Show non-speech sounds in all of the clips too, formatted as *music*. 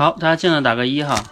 好，大家进来打个一哈。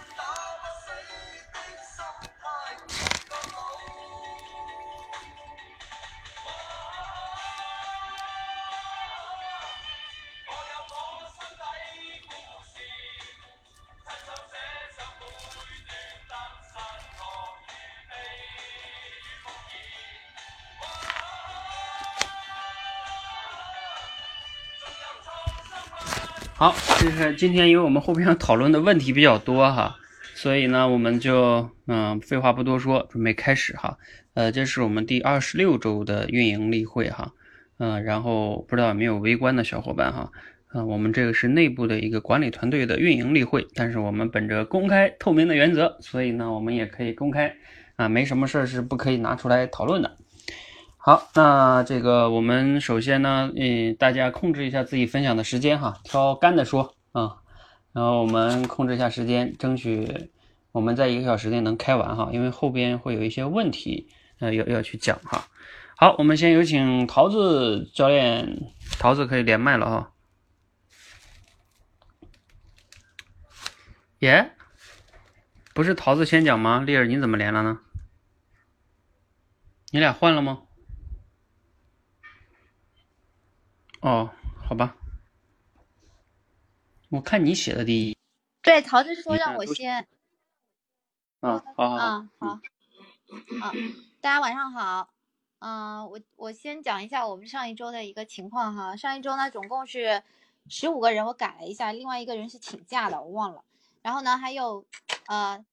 就是今天因为我们后边讨论的问题比较多哈，所以呢，我们就嗯，废话不多说，准备开始哈。呃，这是我们第二十六周的运营例会哈，嗯，然后不知道有没有围观的小伙伴哈，嗯，我们这个是内部的一个管理团队的运营例会，但是我们本着公开透明的原则，所以呢，我们也可以公开啊，没什么事儿是不可以拿出来讨论的。好，那这个我们首先呢，嗯，大家控制一下自己分享的时间哈，挑干的说啊，然后我们控制一下时间，争取我们在一个小时内能开完哈，因为后边会有一些问题，呃，要要去讲哈。好，我们先有请桃子教练，桃子可以连麦了哈。耶，不是桃子先讲吗？丽儿你怎么连了呢？你俩换了吗？哦，好吧，我看你写的第一。对，桃子说让我先。啊，好好啊，好。啊，大家晚上好。嗯，我我先讲一下我们上一周的一个情况哈。上一周呢，总共是十五个人，我改了一下，另外一个人是请假的，我忘了。然后呢，还有呃，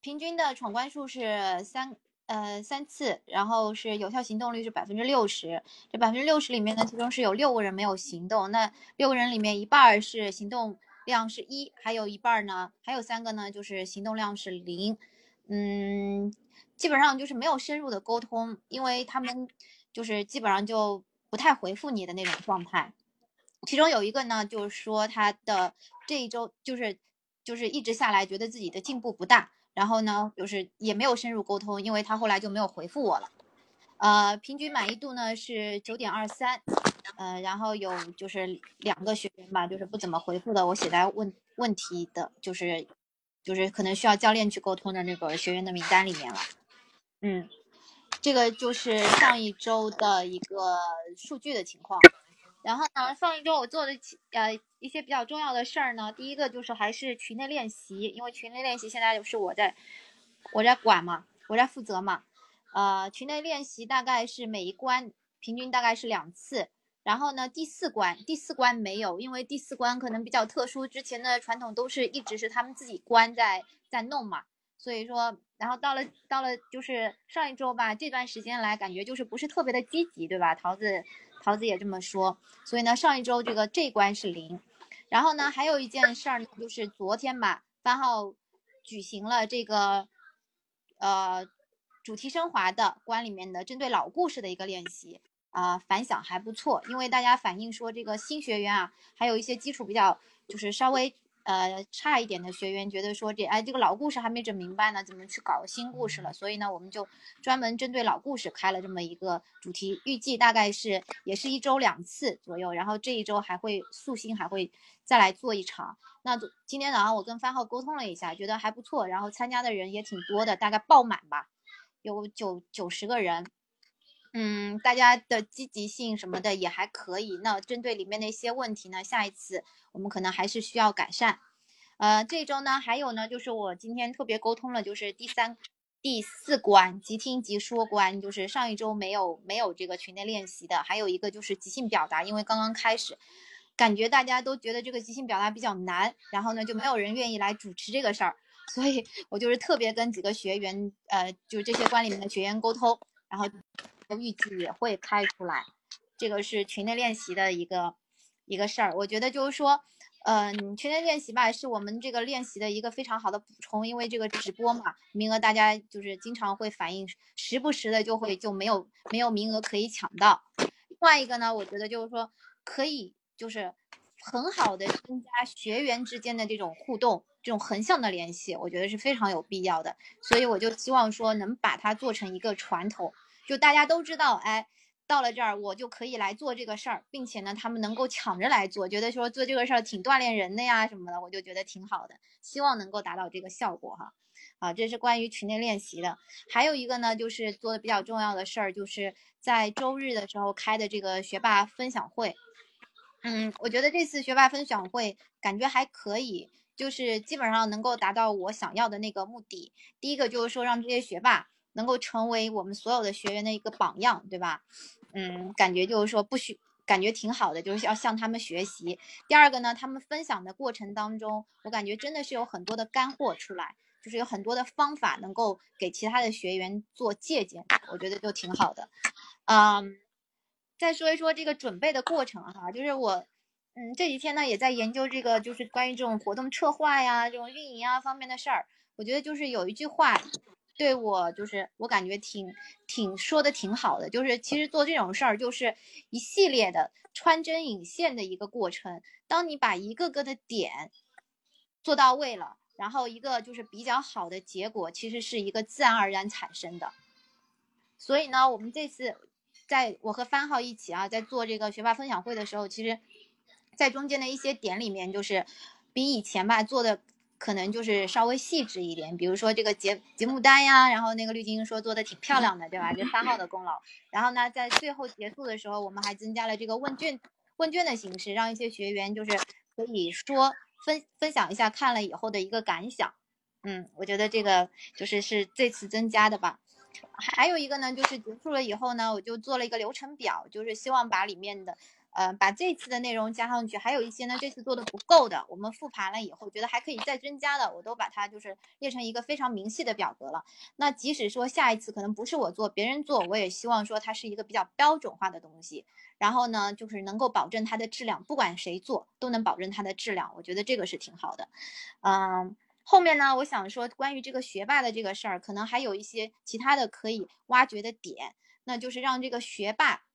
平均的闯关数是三。呃，三次，然后是有效行动率是百分之六十。这百分之六十里面呢，其中是有六个人没有行动。那六个人里面，一半是行动量是一，还有一半呢，还有三个呢，就是行动量是零。嗯，基本上就是没有深入的沟通，因为他们就是基本上就不太回复你的那种状态。其中有一个呢，就是说他的这一周就是就是一直下来，觉得自己的进步不大。然后呢，就是也没有深入沟通，因为他后来就没有回复我了。呃，平均满意度呢是九点二三，呃，然后有就是两个学员吧，就是不怎么回复的，我写在问问题的，就是就是可能需要教练去沟通的那个学员的名单里面了。嗯，这个就是上一周的一个数据的情况。然后呢，上一周我做的呃一些比较重要的事儿呢，第一个就是还是群内练习，因为群内练习现在就是我在我在管嘛，我在负责嘛。呃，群内练习大概是每一关平均大概是两次，然后呢，第四关第四关没有，因为第四关可能比较特殊，之前的传统都是一直是他们自己关在在弄嘛，所以说，然后到了到了就是上一周吧，这段时间来感觉就是不是特别的积极，对吧，桃子？桃子也这么说，所以呢，上一周这个这关是零，然后呢，还有一件事儿呢，就是昨天吧，番号举行了这个呃主题升华的关里面的针对老故事的一个练习啊，反响还不错，因为大家反映说这个新学员啊，还有一些基础比较就是稍微。呃，差一点的学员觉得说这哎，这个老故事还没整明白呢，怎么去搞新故事了？所以呢，我们就专门针对老故事开了这么一个主题，预计大概是也是一周两次左右，然后这一周还会素心还会再来做一场。那今天早上我跟番号沟通了一下，觉得还不错，然后参加的人也挺多的，大概爆满吧，有九九十个人。嗯，大家的积极性什么的也还可以。那针对里面的一些问题呢，下一次我们可能还是需要改善。呃，这周呢，还有呢，就是我今天特别沟通了，就是第三、第四关即听即说关，就是上一周没有没有这个群内练习的。还有一个就是即兴表达，因为刚刚开始，感觉大家都觉得这个即兴表达比较难，然后呢就没有人愿意来主持这个事儿，所以我就是特别跟几个学员，呃，就是这些关里面的学员沟通，然后。预计也会开出来，这个是群内练习的一个一个事儿。我觉得就是说，嗯，全天练习吧，是我们这个练习的一个非常好的补充。因为这个直播嘛，名额大家就是经常会反映，时不时的就会就没有没有名额可以抢到。另外一个呢，我觉得就是说，可以就是很好的增加学员之间的这种互动，这种横向的联系，我觉得是非常有必要的。所以我就希望说，能把它做成一个传统。就大家都知道，哎，到了这儿，我就可以来做这个事儿，并且呢，他们能够抢着来做，觉得说做这个事儿挺锻炼人的呀什么的，我就觉得挺好的，希望能够达到这个效果哈。啊，这是关于群内练习的。还有一个呢，就是做的比较重要的事儿，就是在周日的时候开的这个学霸分享会。嗯，我觉得这次学霸分享会感觉还可以，就是基本上能够达到我想要的那个目的。第一个就是说，让这些学霸能够成为我们所有的学员的一个榜样，对吧？嗯，感觉就是说不许，感觉挺好的，就是要向他们学习。第二个呢，他们分享的过程当中，我感觉真的是有很多的干货出来，就是有很多的方法能够给其他的学员做借鉴，我觉得就挺好的。嗯，再说一说这个准备的过程哈，就是我，嗯，这几天呢也在研究这个，就是关于这种活动策划呀、这种运营啊方面的事儿。我觉得就是有一句话。对我就是我感觉挺挺说的挺好的，就是其实做这种事儿就是一系列的穿针引线的一个过程。当你把一个个的点做到位了，然后一个就是比较好的结果，其实是一个自然而然产生的。所以呢，我们这次在我和番号一起啊，在做这个学霸分享会的时候，其实，在中间的一些点里面，就是比以前吧做的。可能就是稍微细致一点，比如说这个节节目单呀，然后那个绿晶说做的挺漂亮的，对吧？这三号的功劳。然后呢，在最后结束的时候，我们还增加了这个问卷问卷的形式，让一些学员就是可以说分分享一下看了以后的一个感想。嗯，我觉得这个就是是这次增加的吧。还有一个呢，就是结束了以后呢，我就做了一个流程表，就是希望把里面的。呃，把这次的内容加上去，还有一些呢，这次做的不够的，我们复盘了以后，觉得还可以再增加的，我都把它就是列成一个非常明细的表格了。那即使说下一次可能不是我做，别人做，我也希望说它是一个比较标准化的东西，然后呢，就是能够保证它的质量，不管谁做都能保证它的质量，我觉得这个是挺好的。嗯，后面呢，我想说关于这个学霸的这个事儿，可能还有一些其他的可以挖掘的点，那就是让这个学霸。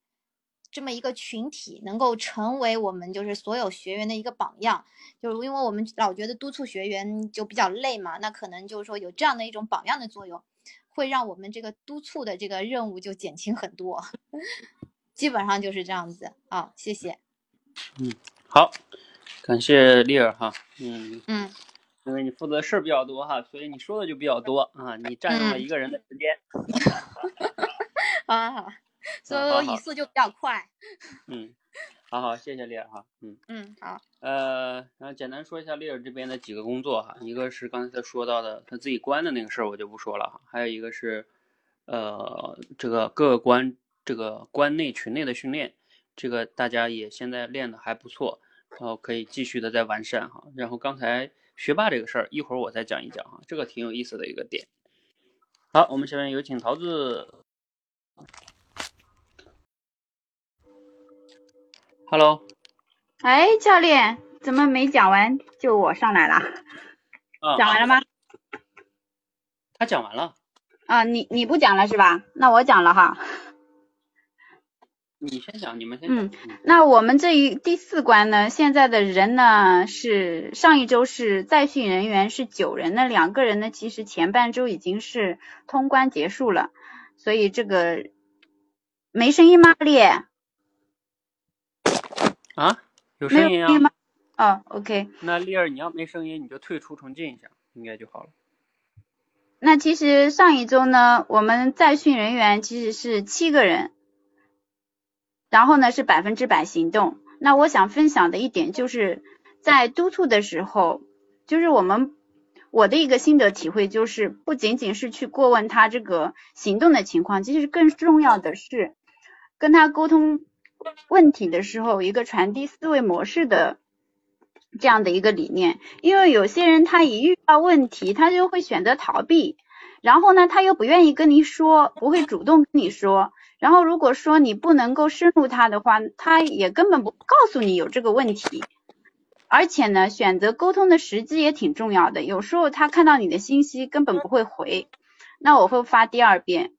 这么一个群体能够成为我们就是所有学员的一个榜样，就是因为我们老觉得督促学员就比较累嘛，那可能就是说有这样的一种榜样的作用，会让我们这个督促的这个任务就减轻很多，*laughs* 基本上就是这样子啊，谢谢。嗯，好，感谢丽儿哈，嗯嗯，因为你负责事儿比较多哈，所以你说的就比较多啊，你占用了一个人的时间。*laughs* 好好好。*laughs* 所以我语速就比较快。*laughs* 嗯，好好，谢谢丽儿哈。嗯嗯，好。呃，然后简单说一下丽儿这边的几个工作哈，一个是刚才他说到的他自己关的那个事儿，我就不说了哈。还有一个是，呃，这个各个关这个关内群内的训练，这个大家也现在练的还不错，然后可以继续的再完善哈。然后刚才学霸这个事儿，一会儿我再讲一讲哈，这个挺有意思的一个点。好，我们下面有请桃子。Hello，哎，教练，怎么没讲完就我上来了？啊，讲完了吗？他讲完了。啊，你你不讲了是吧？那我讲了哈。你先讲，你们先讲。嗯，那我们这一第四关呢，现在的人呢是上一周是在训人员是九人，那两个人呢其实前半周已经是通关结束了，所以这个没声音吗，烈？啊，有声音啊？哦，OK。那丽儿，你要没声音，你就退出重进一下，应该就好了。那其实上一周呢，我们在训人员其实是七个人，然后呢是百分之百行动。那我想分享的一点就是在督促的时候，就是我们我的一个心得体会就是，不仅仅是去过问他这个行动的情况，其实更重要的是跟他沟通。问题的时候，一个传递思维模式的这样的一个理念，因为有些人他一遇到问题，他就会选择逃避，然后呢，他又不愿意跟你说，不会主动跟你说，然后如果说你不能够深入他的话，他也根本不告诉你有这个问题，而且呢，选择沟通的时机也挺重要的，有时候他看到你的信息根本不会回，那我会发第二遍。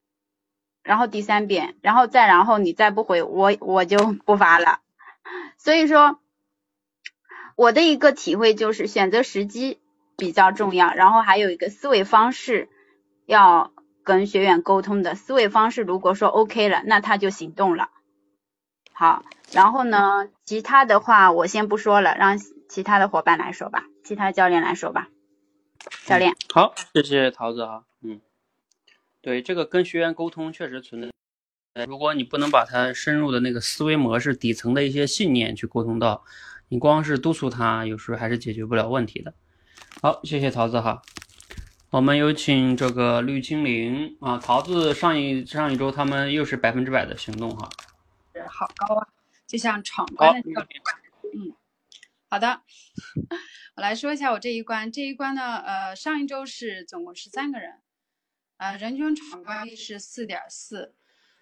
然后第三遍，然后再然后你再不回我，我就不发了。所以说，我的一个体会就是选择时机比较重要，然后还有一个思维方式要跟学员沟通的思维方式，如果说 OK 了，那他就行动了好，然后呢，其他的话我先不说了，让其他的伙伴来说吧，其他教练来说吧。教练，好，谢谢桃子啊，嗯，对，这个跟学员沟通确实存在，呃，如果你不能把他深入的那个思维模式、底层的一些信念去沟通到，你光是督促他，有时候还是解决不了问题的。好，谢谢桃子哈，我们有请这个绿精灵啊，桃子上一上一周他们又是百分之百的行动哈，好高啊，就像闯关的好嗯，好的，*laughs* 我来说一下我这一关。这一关呢，呃，上一周是总共十三个人，呃，人均闯关率是四点四，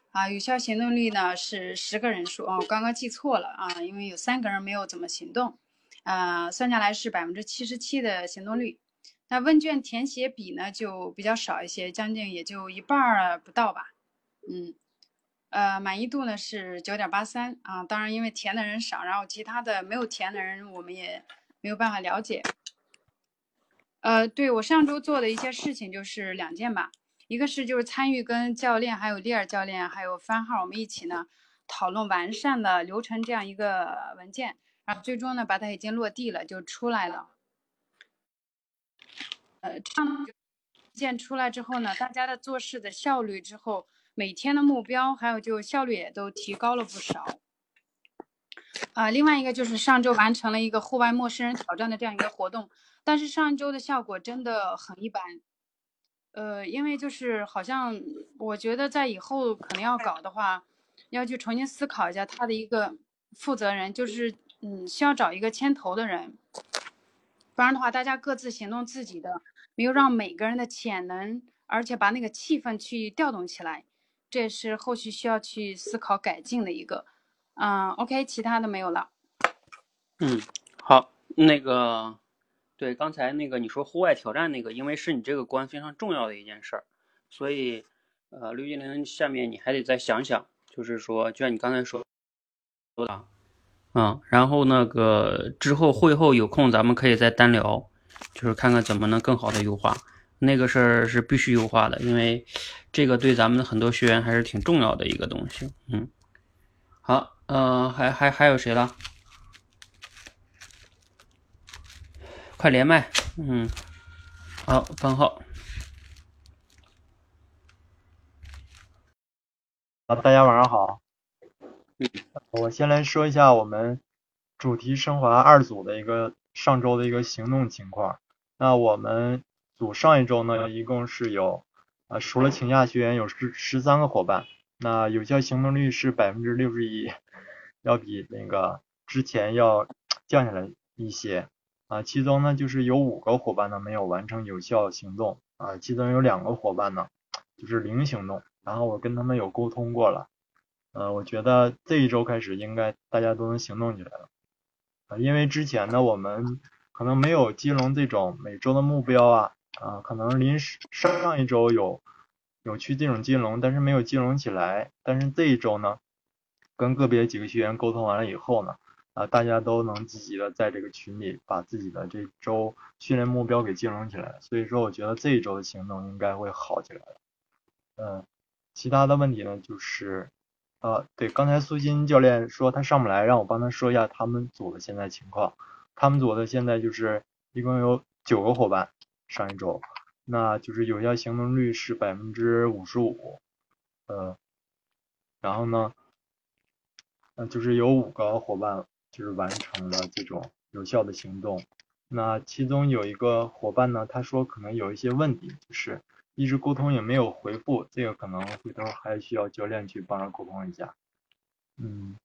啊，有效行动率呢是十个人数啊，我刚刚记错了啊，因为有三个人没有怎么行动，啊，算下来是百分之七十七的行动率。那问卷填写比呢就比较少一些，将近也就一半儿不到吧，嗯。呃，满意度呢是九点八三啊，当然因为填的人少，然后其他的没有填的人我们也没有办法了解。呃，对我上周做的一些事情就是两件吧，一个是就是参与跟教练还有利尔教练还有番号我们一起呢讨论完善的流程这样一个文件，然后最终呢把它已经落地了就出来了。呃，这样文件出来之后呢，大家的做事的效率之后。每天的目标还有就效率也都提高了不少，啊，另外一个就是上周完成了一个户外陌生人挑战的这样一个活动，但是上周的效果真的很一般，呃，因为就是好像我觉得在以后可能要搞的话，要去重新思考一下他的一个负责人，就是嗯，需要找一个牵头的人，不然的话大家各自行动自己的，没有让每个人的潜能，而且把那个气氛去调动起来。这也是后续需要去思考改进的一个，嗯，OK，其他的没有了。嗯，好，那个，对，刚才那个你说户外挑战那个，因为是你这个关非常重要的一件事儿，所以，呃，刘金玲，下面你还得再想想，就是说，就像你刚才说，说的，嗯，然后那个之后会后有空咱们可以再单聊，就是看看怎么能更好的优化。那个事儿是必须优化的，因为这个对咱们很多学员还是挺重要的一个东西。嗯，好，呃，还还还有谁了？快连麦。嗯，好，番号。啊，大家晚上好。我先来说一下我们主题升华二组的一个上周的一个行动情况。那我们。组上一周呢，一共是有，啊，除了请假学员有十十三个伙伴，那有效行动率是百分之六十一，要比那个之前要降下来一些，啊，其中呢就是有五个伙伴呢没有完成有效行动，啊，其中有两个伙伴呢就是零行动，然后我跟他们有沟通过了，呃，我觉得这一周开始应该大家都能行动起来了，啊，因为之前呢我们可能没有金融这种每周的目标啊。啊，可能临时上上一周有有去这种金融，但是没有金融起来。但是这一周呢，跟个别几个学员沟通完了以后呢，啊，大家都能积极的在这个群里把自己的这周训练目标给金融起来。所以说，我觉得这一周的行动应该会好起来。嗯，其他的问题呢，就是呃，对，刚才苏鑫教练说他上不来，让我帮他说一下他们组的现在情况。他们组的现在就是一共有九个伙伴。上一周，那就是有效行动率是百分之五十五，呃，然后呢，呃，就是有五个伙伴就是完成了这种有效的行动，那其中有一个伙伴呢，他说可能有一些问题，就是一直沟通也没有回复，这个可能回头还需要教练去帮着沟通一下，嗯，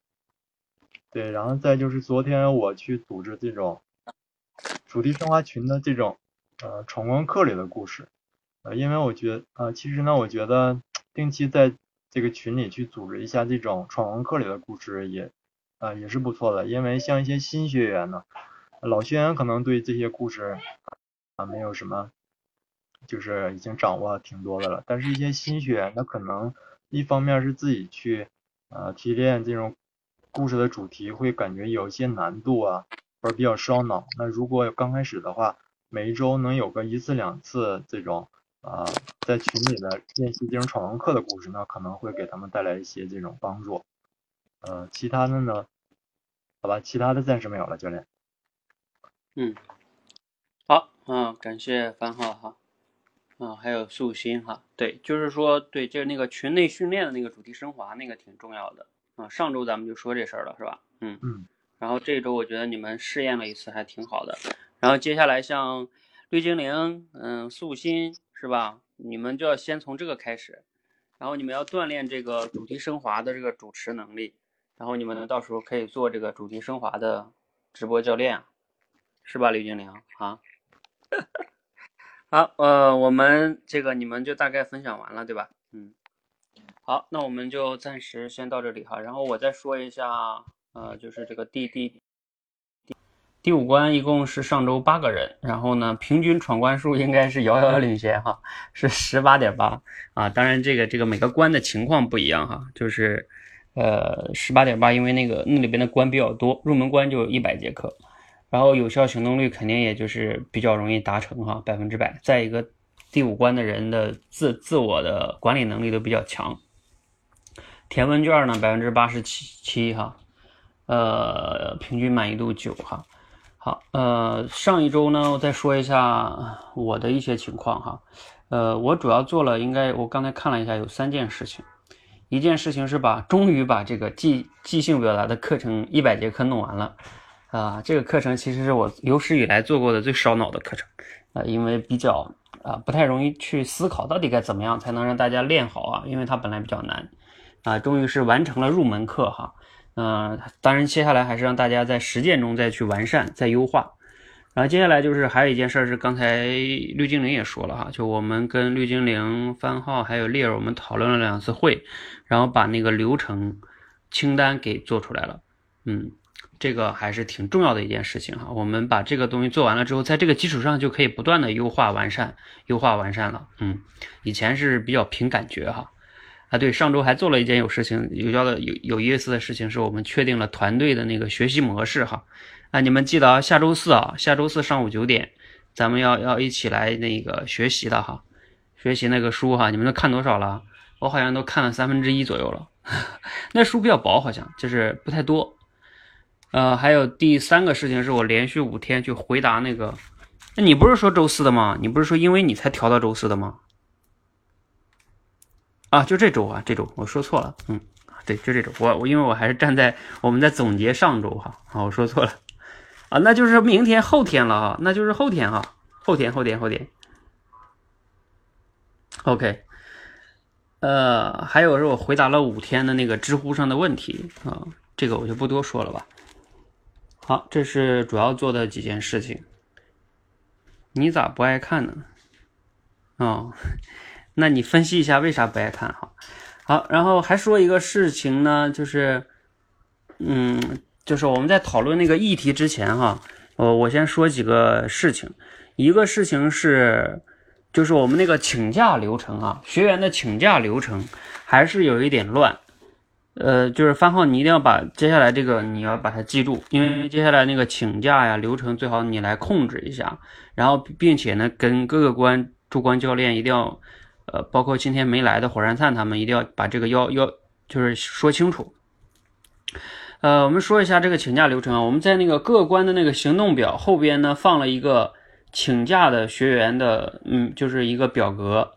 对，然后再就是昨天我去组织这种主题升华群的这种。呃，闯关课里的故事，呃，因为我觉得，呃，其实呢，我觉得定期在这个群里去组织一下这种闯关课里的故事也，啊，也是不错的。因为像一些新学员呢，老学员可能对这些故事啊没有什么，就是已经掌握挺多的了。但是，一些新学员，他可能一方面是自己去呃提炼这种故事的主题，会感觉有一些难度啊，或者比较烧脑。那如果刚开始的话，每一周能有个一次两次这种啊，在群里的练习这种闯关课的故事，那可能会给他们带来一些这种帮助。呃，其他的呢？好吧，其他的暂时没有了，教练。嗯，好，嗯，感谢番号哈，啊，还有素心哈，对，就是说，对，就是那个群内训练的那个主题升华那个挺重要的啊。上周咱们就说这事儿了，是吧？嗯嗯。然后这周我觉得你们试验了一次，还挺好的。然后接下来像绿精灵，嗯，素心是吧？你们就要先从这个开始，然后你们要锻炼这个主题升华的这个主持能力，然后你们呢到时候可以做这个主题升华的直播教练。是吧，刘精灵啊？好，呃，我们这个你们就大概分享完了，对吧？嗯，好，那我们就暂时先到这里哈。然后我再说一下，呃，就是这个第第第五关一共是上周八个人，然后呢，平均闯关数应该是遥遥领先哈，是十八点八啊。当然，这个这个每个关的情况不一样哈，就是呃十八点八，因为那个那里边的关比较多，入门关就一百节课。然后有效行动率肯定也就是比较容易达成哈，百分之百。再一个，第五关的人的自自我的管理能力都比较强。填问卷呢，百分之八十七七哈，呃，平均满意度九哈。好，呃，上一周呢，我再说一下我的一些情况哈。呃，我主要做了，应该我刚才看了一下，有三件事情。一件事情是把终于把这个即即兴表达的课程一百节课弄完了。啊，这个课程其实是我有史以来做过的最烧脑的课程，啊，因为比较啊不太容易去思考到底该怎么样才能让大家练好啊，因为它本来比较难，啊，终于是完成了入门课哈，嗯，当然接下来还是让大家在实践中再去完善、再优化，然后接下来就是还有一件事是刚才绿精灵也说了哈，就我们跟绿精灵、番号还有猎儿我们讨论了两次会，然后把那个流程清单给做出来了，嗯。这个还是挺重要的一件事情哈，我们把这个东西做完了之后，在这个基础上就可以不断的优化完善，优化完善了。嗯，以前是比较凭感觉哈。啊，对，上周还做了一件有事情有效的有有意思的事情，是我们确定了团队的那个学习模式哈。啊，你们记得啊，下周四啊，下周四上午九点，咱们要要一起来那个学习的哈，学习那个书哈，你们都看多少了？我好像都看了三分之一左右了，*laughs* 那书比较薄，好像就是不太多。呃，还有第三个事情是我连续五天去回答那个，那你不是说周四的吗？你不是说因为你才调到周四的吗？啊，就这周啊，这周我说错了，嗯，对，就这周，我我因为我还是站在我们在总结上周哈，啊，我说错了，那就是明天后天了哈，那就是后天哈，后天后天后天，OK，呃，还有是我回答了五天的那个知乎上的问题啊，这个我就不多说了吧。好，这是主要做的几件事情。你咋不爱看呢？哦，*laughs* 那你分析一下为啥不爱看哈？好，然后还说一个事情呢，就是，嗯，就是我们在讨论那个议题之前哈，我我先说几个事情。一个事情是，就是我们那个请假流程啊，学员的请假流程还是有一点乱。呃，就是番号，你一定要把接下来这个你要把它记住，因为接下来那个请假呀流程最好你来控制一下，然后并且呢跟各个关驻关教练一定要，呃，包括今天没来的火山灿他们一定要把这个要要就是说清楚。呃，我们说一下这个请假流程啊，我们在那个各关的那个行动表后边呢放了一个请假的学员的，嗯，就是一个表格，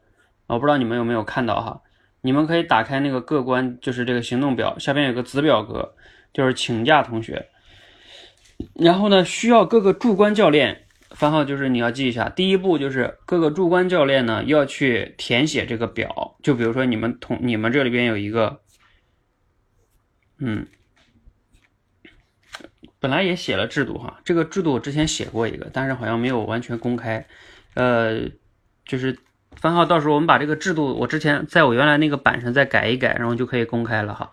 我不知道你们有没有看到哈。你们可以打开那个各关，就是这个行动表下边有个子表格，就是请假同学。然后呢，需要各个驻关教练番号，就是你要记一下。第一步就是各个驻关教练呢要去填写这个表，就比如说你们同你们这里边有一个，嗯，本来也写了制度哈，这个制度我之前写过一个，但是好像没有完全公开，呃，就是。番号，到时候我们把这个制度，我之前在我原来那个板上再改一改，然后就可以公开了哈。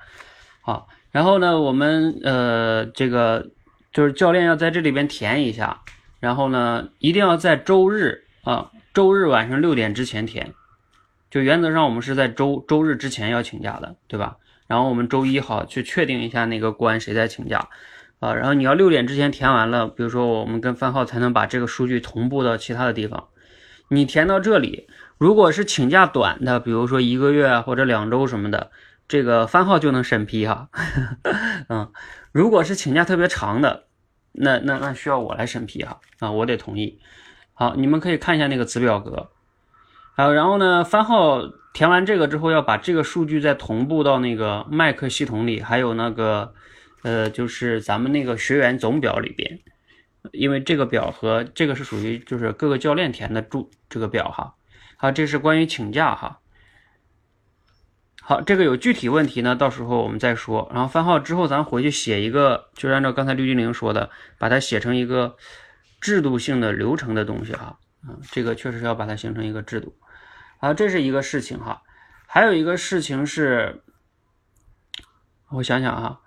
好，然后呢，我们呃这个就是教练要在这里边填一下，然后呢，一定要在周日啊，周日晚上六点之前填。就原则上我们是在周周日之前要请假的，对吧？然后我们周一好去确定一下那个关谁在请假啊，然后你要六点之前填完了，比如说我们跟番号才能把这个数据同步到其他的地方。你填到这里。如果是请假短的，比如说一个月或者两周什么的，这个番号就能审批哈。*laughs* 嗯，如果是请假特别长的，那那那需要我来审批哈啊，我得同意。好，你们可以看一下那个子表格。好，然后呢，番号填完这个之后，要把这个数据再同步到那个麦克系统里，还有那个呃，就是咱们那个学员总表里边，因为这个表和这个是属于就是各个教练填的注这个表哈。好，这是关于请假哈。好，这个有具体问题呢，到时候我们再说。然后番号之后，咱回去写一个，就是按照刚才绿精灵说的，把它写成一个制度性的流程的东西哈。嗯，这个确实是要把它形成一个制度。好，这是一个事情哈。还有一个事情是，我想想哈，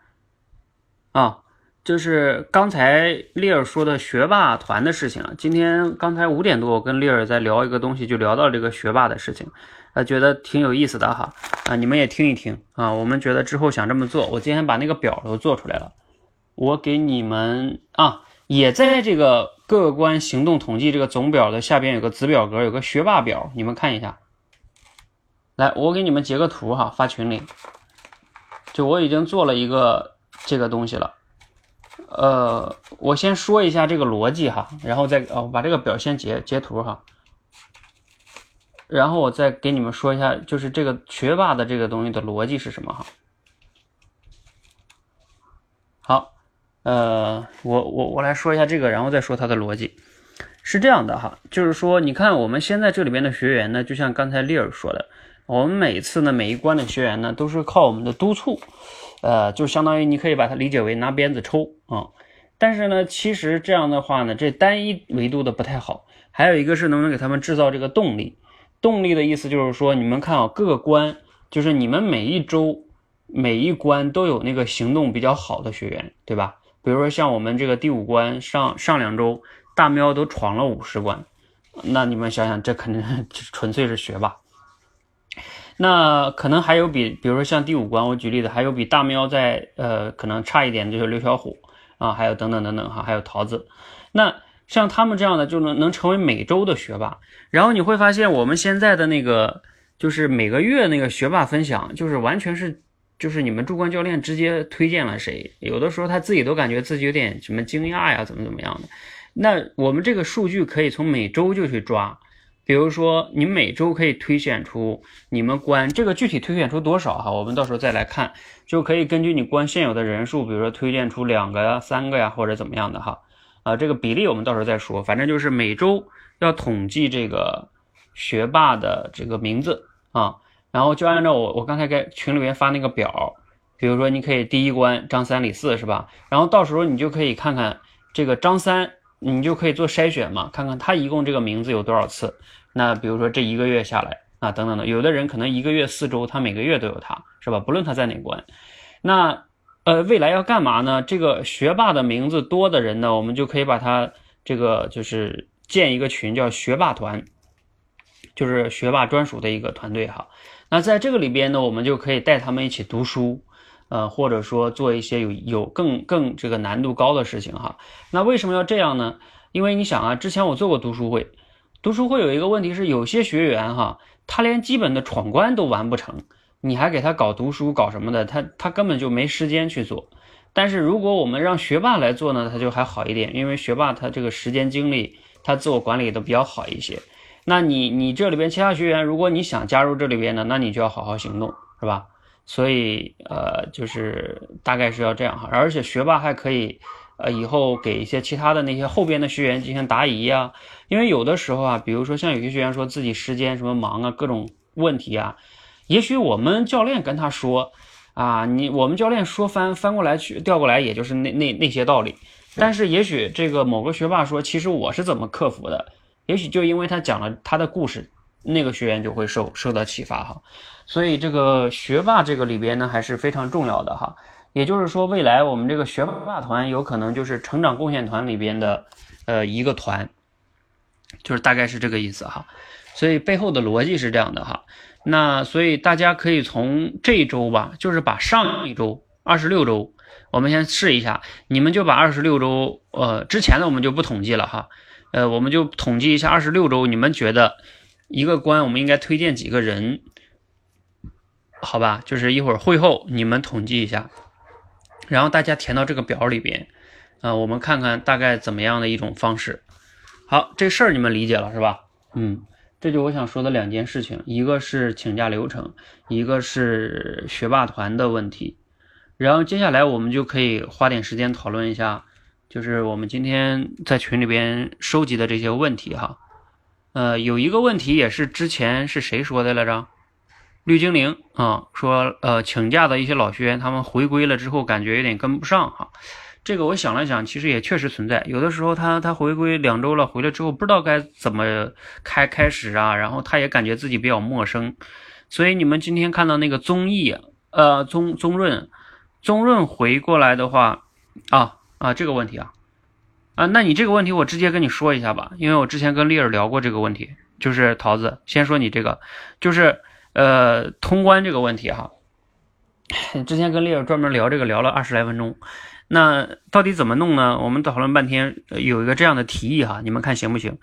啊。就是刚才丽儿说的学霸团的事情啊。今天刚才五点多，我跟丽儿在聊一个东西，就聊到这个学霸的事情，啊，觉得挺有意思的哈，啊，你们也听一听啊。我们觉得之后想这么做，我今天把那个表都做出来了，我给你们啊，也在这个各个关行动统计这个总表的下边有个子表格，有个学霸表，你们看一下。来，我给你们截个图哈，发群里。就我已经做了一个这个东西了。呃，我先说一下这个逻辑哈，然后再哦把这个表先截截图哈，然后我再给你们说一下，就是这个学霸的这个东西的逻辑是什么哈。好，呃，我我我来说一下这个，然后再说它的逻辑，是这样的哈，就是说你看我们现在这里边的学员呢，就像刚才丽儿说的，我们每次呢每一关的学员呢都是靠我们的督促。呃，就相当于你可以把它理解为拿鞭子抽啊，但是呢，其实这样的话呢，这单一维度的不太好。还有一个是能不能给他们制造这个动力？动力的意思就是说，你们看啊，各个关，就是你们每一周每一关都有那个行动比较好的学员，对吧？比如说像我们这个第五关上上两周，大喵都闯了五十关，那你们想想，这肯定 *laughs* 纯粹是学霸。那可能还有比，比如说像第五关，我举例子，还有比大喵在呃可能差一点，就是刘小虎啊，还有等等等等哈，还有桃子。那像他们这样的就能能成为每周的学霸。然后你会发现我们现在的那个就是每个月那个学霸分享，就是完全是就是你们主观教练直接推荐了谁，有的时候他自己都感觉自己有点什么惊讶呀，怎么怎么样的。那我们这个数据可以从每周就去抓。比如说，你每周可以推选出你们关这个具体推选出多少哈，我们到时候再来看，就可以根据你关现有的人数，比如说推荐出两个呀、三个呀，或者怎么样的哈，啊，这个比例我们到时候再说，反正就是每周要统计这个学霸的这个名字啊，然后就按照我我刚才给群里面发那个表，比如说你可以第一关张三李四是吧？然后到时候你就可以看看这个张三，你就可以做筛选嘛，看看他一共这个名字有多少次。那比如说这一个月下来啊，等等的，有的人可能一个月四周，他每个月都有他，是吧？不论他在哪关，那呃，未来要干嘛呢？这个学霸的名字多的人呢，我们就可以把他这个就是建一个群，叫学霸团，就是学霸专属的一个团队哈。那在这个里边呢，我们就可以带他们一起读书，呃，或者说做一些有有更更这个难度高的事情哈。那为什么要这样呢？因为你想啊，之前我做过读书会。读书会有一个问题是，有些学员哈，他连基本的闯关都完不成，你还给他搞读书搞什么的，他他根本就没时间去做。但是如果我们让学霸来做呢，他就还好一点，因为学霸他这个时间精力，他自我管理都比较好一些。那你你这里边其他学员，如果你想加入这里边呢，那你就要好好行动，是吧？所以呃，就是大概是要这样哈，而且学霸还可以。呃，以后给一些其他的那些后边的学员进行答疑呀，因为有的时候啊，比如说像有些学员说自己时间什么忙啊，各种问题啊，也许我们教练跟他说啊，你我们教练说翻翻过来去调过来，也就是那那那些道理，但是也许这个某个学霸说，其实我是怎么克服的，也许就因为他讲了他的故事，那个学员就会受受到启发哈，所以这个学霸这个里边呢，还是非常重要的哈。也就是说，未来我们这个学霸团有可能就是成长贡献团里边的，呃，一个团，就是大概是这个意思哈。所以背后的逻辑是这样的哈。那所以大家可以从这一周吧，就是把上一周二十六周，我们先试一下，你们就把二十六周，呃，之前的我们就不统计了哈，呃，我们就统计一下二十六周，你们觉得一个关我们应该推荐几个人？好吧？就是一会儿会后你们统计一下，然后大家填到这个表里边，啊、我们看看大概怎么样的一种方式。好，这事儿你们理解了是吧？嗯，这就我想说的两件事情，一个是请假流程，一个是学霸团的问题。然后接下来我们就可以花点时间讨论一下，就是我们今天在群里边收集的这些问题哈。呃，有一个问题也是之前是谁说的来着？绿精灵啊，说呃请假的一些老学员他们回归了之后感觉有点跟不上哈。这个我想了想，其实也确实存在，有的时候他他回归两周了，回来之后不知道该怎么开开始啊，然后他也感觉自己比较陌生，所以你们今天看到那个综艺，呃宗宗润，宗润回过来的话，啊啊这个问题啊，啊那你这个问题我直接跟你说一下吧，因为我之前跟丽儿聊过这个问题，就是桃子先说你这个，就是呃通关这个问题哈，*laughs* 之前跟丽儿专门聊这个聊了二十来分钟。那到底怎么弄呢？我们讨论半天，有一个这样的提议哈，你们看行不行？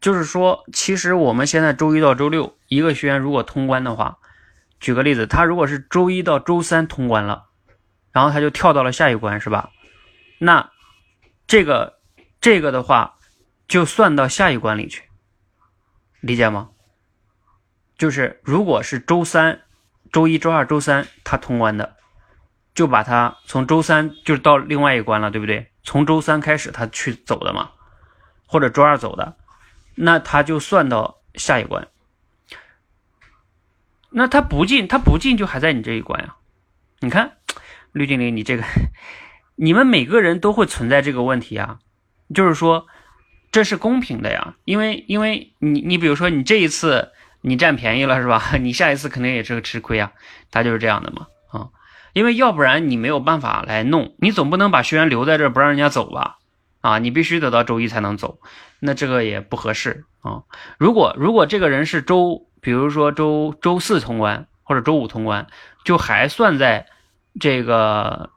就是说，其实我们现在周一到周六，一个学员如果通关的话，举个例子，他如果是周一到周三通关了，然后他就跳到了下一关，是吧？那这个这个的话，就算到下一关里去，理解吗？就是如果是周三、周一周二、周三他通关的。就把他从周三就到另外一关了，对不对？从周三开始他去走的嘛，或者周二走的，那他就算到下一关。那他不进，他不进就还在你这一关呀。你看，绿精灵，你这个，*laughs* 你们每个人都会存在这个问题啊。就是说，这是公平的呀，因为因为你你比如说你这一次你占便宜了是吧？*laughs* 你下一次肯定也是个吃亏啊，他就是这样的嘛啊。因为要不然你没有办法来弄，你总不能把学员留在这不让人家走吧？啊，你必须得到周一才能走，那这个也不合适啊。如果如果这个人是周，比如说周周四通关或者周五通关，就还算在这个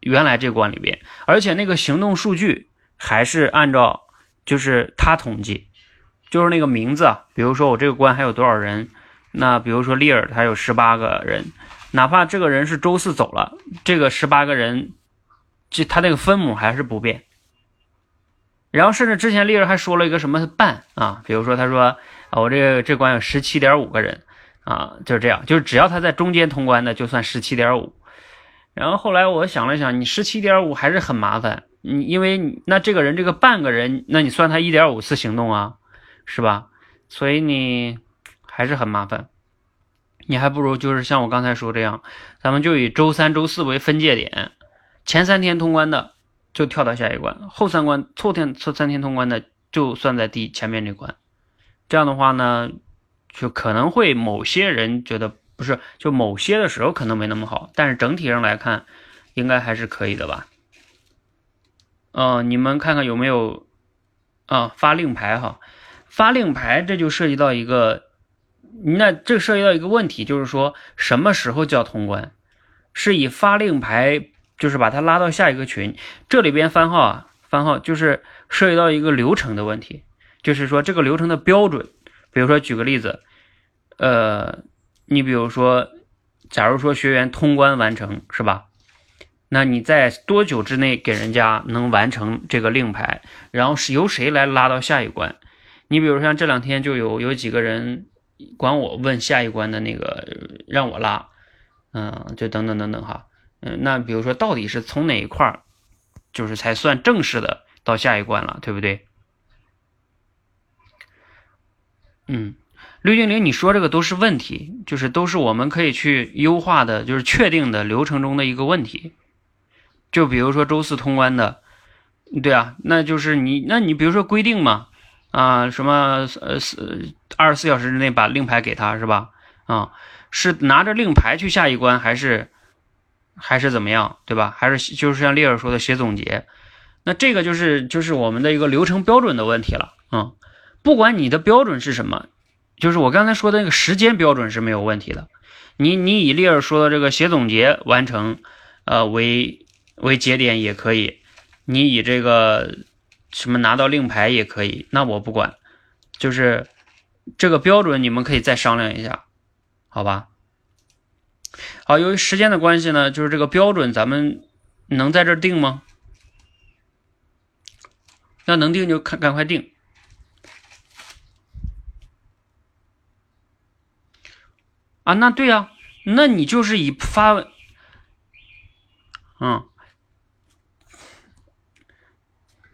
原来这关里边，而且那个行动数据还是按照就是他统计，就是那个名字，比如说我这个关还有多少人，那比如说利尔他有十八个人。哪怕这个人是周四走了，这个十八个人，这他那个分母还是不变。然后甚至之前丽人还说了一个什么半啊，比如说他说啊，我这个这关有十七点五个人啊，就是这样，就是只要他在中间通关的就算十七点五。然后后来我想了想，你十七点五还是很麻烦，你因为那这个人这个半个人，那你算他一点五次行动啊，是吧？所以你还是很麻烦。你还不如就是像我刚才说这样，咱们就以周三、周四为分界点，前三天通关的就跳到下一关，后三关后天后三天通关的就算在第前面这关。这样的话呢，就可能会某些人觉得不是，就某些的时候可能没那么好，但是整体上来看，应该还是可以的吧。嗯、你们看看有没有啊发令牌哈，发令牌这就涉及到一个。那这涉及到一个问题，就是说什么时候叫通关？是以发令牌，就是把他拉到下一个群。这里边番号啊，番号就是涉及到一个流程的问题，就是说这个流程的标准。比如说举个例子，呃，你比如说，假如说学员通关完成是吧？那你在多久之内给人家能完成这个令牌？然后是由谁来拉到下一关？你比如像这两天就有有几个人。管我问下一关的那个让我拉，嗯，就等等等等哈，嗯，那比如说到底是从哪一块儿，就是才算正式的到下一关了，对不对？嗯，绿精灵，你说这个都是问题，就是都是我们可以去优化的，就是确定的流程中的一个问题。就比如说周四通关的，对啊，那就是你，那你比如说规定嘛。啊，什么呃四二十四小时之内把令牌给他是吧？啊，是拿着令牌去下一关，还是还是怎么样，对吧？还是就是像丽儿说的写总结，那这个就是就是我们的一个流程标准的问题了。嗯，不管你的标准是什么，就是我刚才说的那个时间标准是没有问题的。你你以丽儿说的这个写总结完成，呃为为节点也可以，你以这个。什么拿到令牌也可以，那我不管，就是这个标准你们可以再商量一下，好吧？好，由于时间的关系呢，就是这个标准咱们能在这定吗？那能定就赶赶快定。啊，那对呀、那你就是以发，嗯，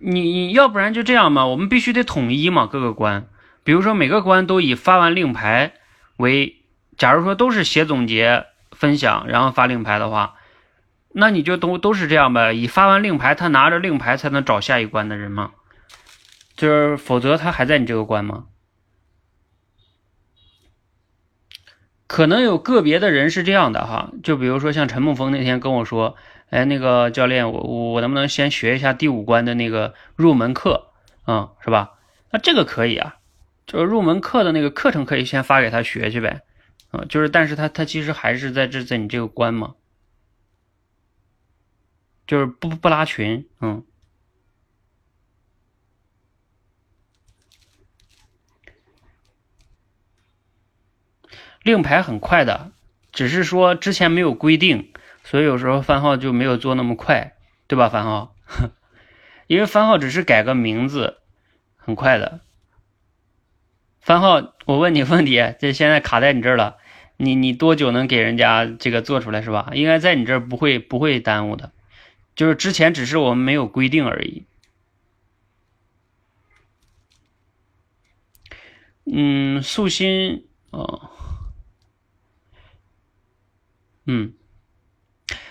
你你要不然就这样嘛，我们必须得统一嘛，各个关，比如说每个关都以发完令牌为，假如说都是写总结分享，然后发令牌的话，那你就都都是这样呗，以发完令牌，他拿着令牌才能找下一关的人嘛，就是否则他还在你这个关吗？可能有个别的人是这样的哈，就比如说像陈梦峰那天跟我说，哎，那个教练，我我能不能先学一下第五关的那个入门课，嗯，是吧？那这个可以啊，就是入门课的那个课程可以先发给他学去呗，啊、就是但是他他其实还是在这在你这个关嘛，就是不不拉群，嗯。令牌很快的，只是说之前没有规定，所以有时候番号就没有做那么快，对吧？番号，*laughs* 因为番号只是改个名字，很快的。番号，我问你问题，这现在卡在你这儿了，你你多久能给人家这个做出来是吧？应该在你这儿不会不会耽误的，就是之前只是我们没有规定而已。嗯，素心哦。嗯，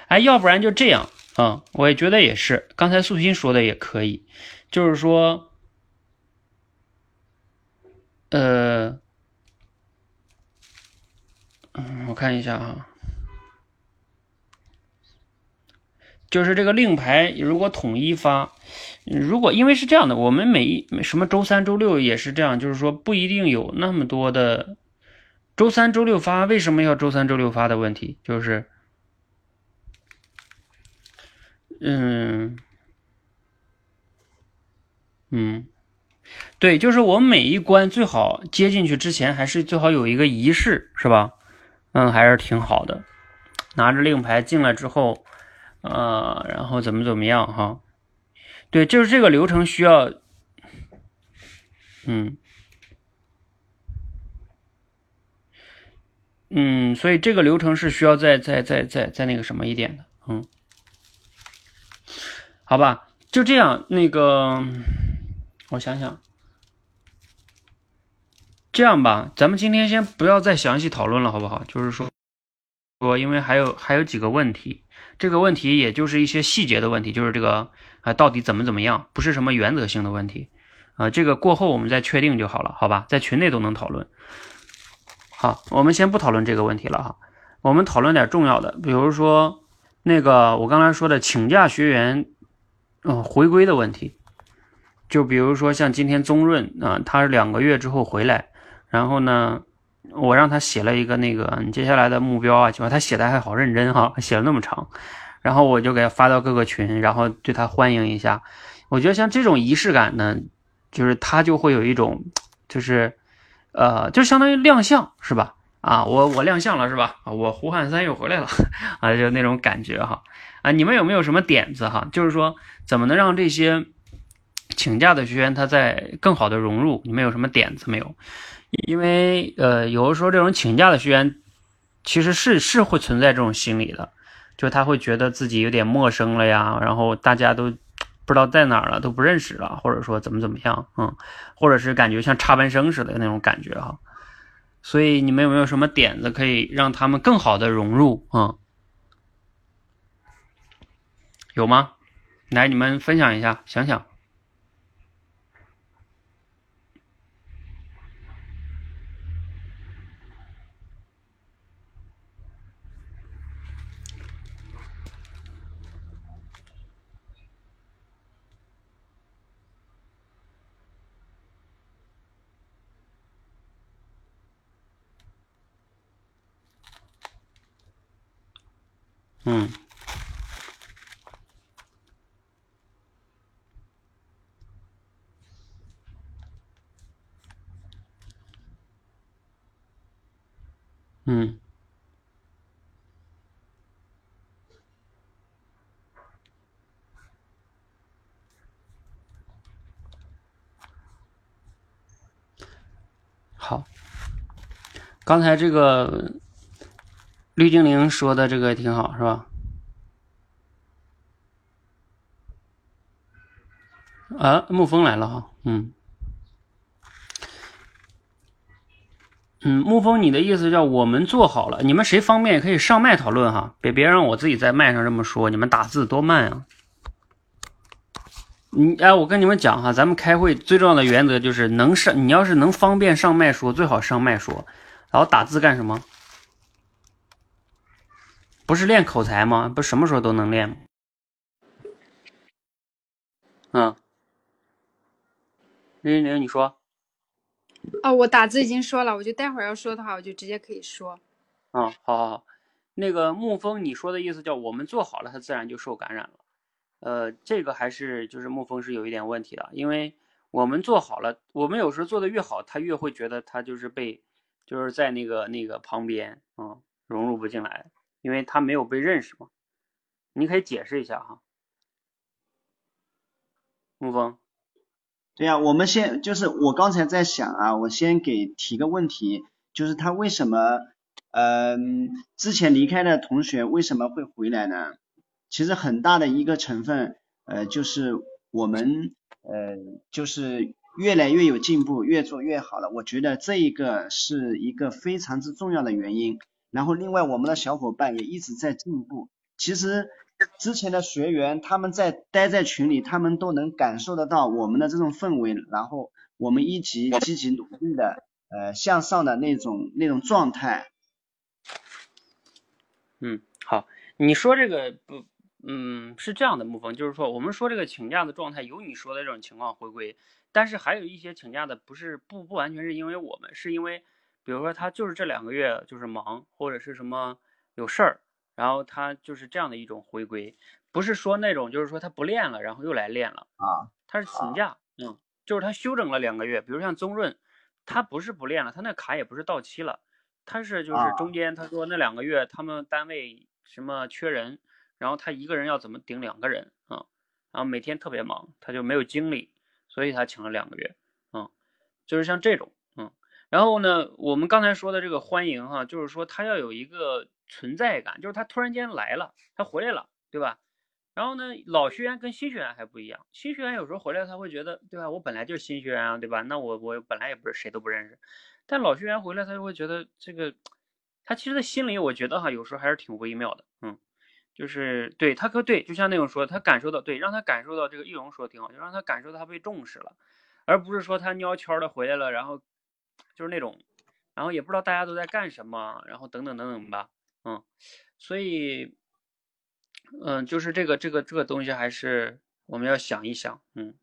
哎，要不然就这样啊、我也觉得也是。刚才素心说的也可以，就是说，呃，嗯，我看一下哈，就是这个令牌如果统一发，如果因为是这样的，我们每一什么周三、周六也是这样，就是说不一定有那么多的。周三、周六发，为什么要周三、周六发的问题，就是，嗯，嗯，对，就是我每一关最好接进去之前，还是最好有一个仪式，是吧？嗯，还是挺好的。拿着令牌进来之后，呃，然后怎么怎么样哈？对，就是这个流程需要，嗯。嗯，所以这个流程是需要再再再再再那个什么一点的，嗯，好吧，就这样，那个我想想，这样吧，咱们今天先不要再详细讨论了，好不好？就是说，说因为还有还有几个问题，这个问题也就是一些细节的问题，就是这个啊到底怎么怎么样，不是什么原则性的问题啊，这个过后我们再确定就好了，好吧？在群内都能讨论。好，我们先不讨论这个问题了哈，我们讨论点重要的，比如说那个我刚才说的请假学员，嗯、回归的问题，就比如说像今天宗润啊、他是两个月之后回来，然后呢，我让他写了一个那个你接下来的目标啊，就他写的还好认真哈，写了那么长，然后我就给他发到各个群，然后对他欢迎一下，我觉得像这种仪式感呢，就是他就会有一种就是。呃，就相当于亮相是吧？啊，我我亮相了是吧？啊，我胡汉三又回来了啊，就那种感觉哈。啊，你们有没有什么点子哈？就是说怎么能让这些请假的学员他在更好的融入？你们有什么点子没有？因为呃，有的时候这种请假的学员其实是是会存在这种心理的，就他会觉得自己有点陌生了呀，然后大家都。不知道在哪儿了，都不认识了，或者说怎么怎么样，嗯，或者是感觉像插班生似的那种感觉哈。所以你们有没有什么点子可以让他们更好的融入啊、嗯？有吗？来，你们分享一下，想想。嗯，嗯，刚才这个绿精灵说的这个挺好，是吧？啊，沐风来了哈，嗯，嗯，沐风，你的意思叫我们做好了，你们谁方便也可以上麦讨论哈，别别让我自己在麦上这么说，你们打字多慢啊！你哎，我跟你们讲哈，咱们开会最重要的原则就是能上，你要是能方便上麦说，最好上麦说，然后打字干什么？不是练口才吗？不什么时候都能练吗？嗯。零零零，你说。哦，我打字已经说了，我就待会儿要说的话，我就直接可以说。嗯，好好好。那个沐风，你说的意思叫我们做好了，他自然就受感染了。呃，这个还是就是沐风是有一点问题的，因为我们做好了，我们有时候做的越好，他越会觉得他就是被就是在那个那个旁边啊融入不进来，因为他没有被认识嘛。你可以解释一下哈，沐风。对呀，我们先就是我刚才在想啊，我先给提个问题，就是他为什么，嗯，之前离开的同学为什么会回来呢？其实很大的一个成分，呃，就是我们，呃，就是越来越有进步，越做越好了。我觉得这一个是一个非常之重要的原因。然后另外我们的小伙伴也一直在进步，其实。之前的学员他们在待在群里，他们都能感受得到我们的这种氛围，然后我们一起积极努力的呃向上的那种那种状态。嗯，好，你说这个不，嗯，是这样的，沐风，就是说我们说这个请假的状态有你说的这种情况回归，但是还有一些请假的不是不不完全是因为我们，是因为比如说他就是这两个月就是忙或者是什么有事儿。然后他就是这样的一种回归，不是说那种就是说他不练了，然后又来练了啊，他是请假，嗯，就是他休整了两个月，比如像宗润，他不是不练了，他那卡也不是到期了，他是就是中间他说那两个月他们单位什么缺人，然后他一个人要怎么顶两个人啊，然后每天特别忙，他就没有精力，所以他请了两个月，嗯，就是像这种，嗯，然后呢，我们刚才说的这个欢迎哈，就是说他要有一个。存在感就是他突然间来了，他回来了，对吧？然后呢，老学员跟新学员还不一样，新学员有时候回来他会觉得，对吧？我本来就是新学员啊，对吧？那我我本来也不是谁都不认识，但老学员回来他就会觉得这个，他其实心里我觉得哈，有时候还是挺微妙的，嗯，就是对他可对，就像那种说他感受到对，让他感受到这个易容说的挺好，就让他感受到他被重视了，而不是说他悄悄的回来了，然后就是那种，然后也不知道大家都在干什么，然后等等等等吧。嗯，所以，嗯，就是这个这个这个东西还是我们要想一想，嗯，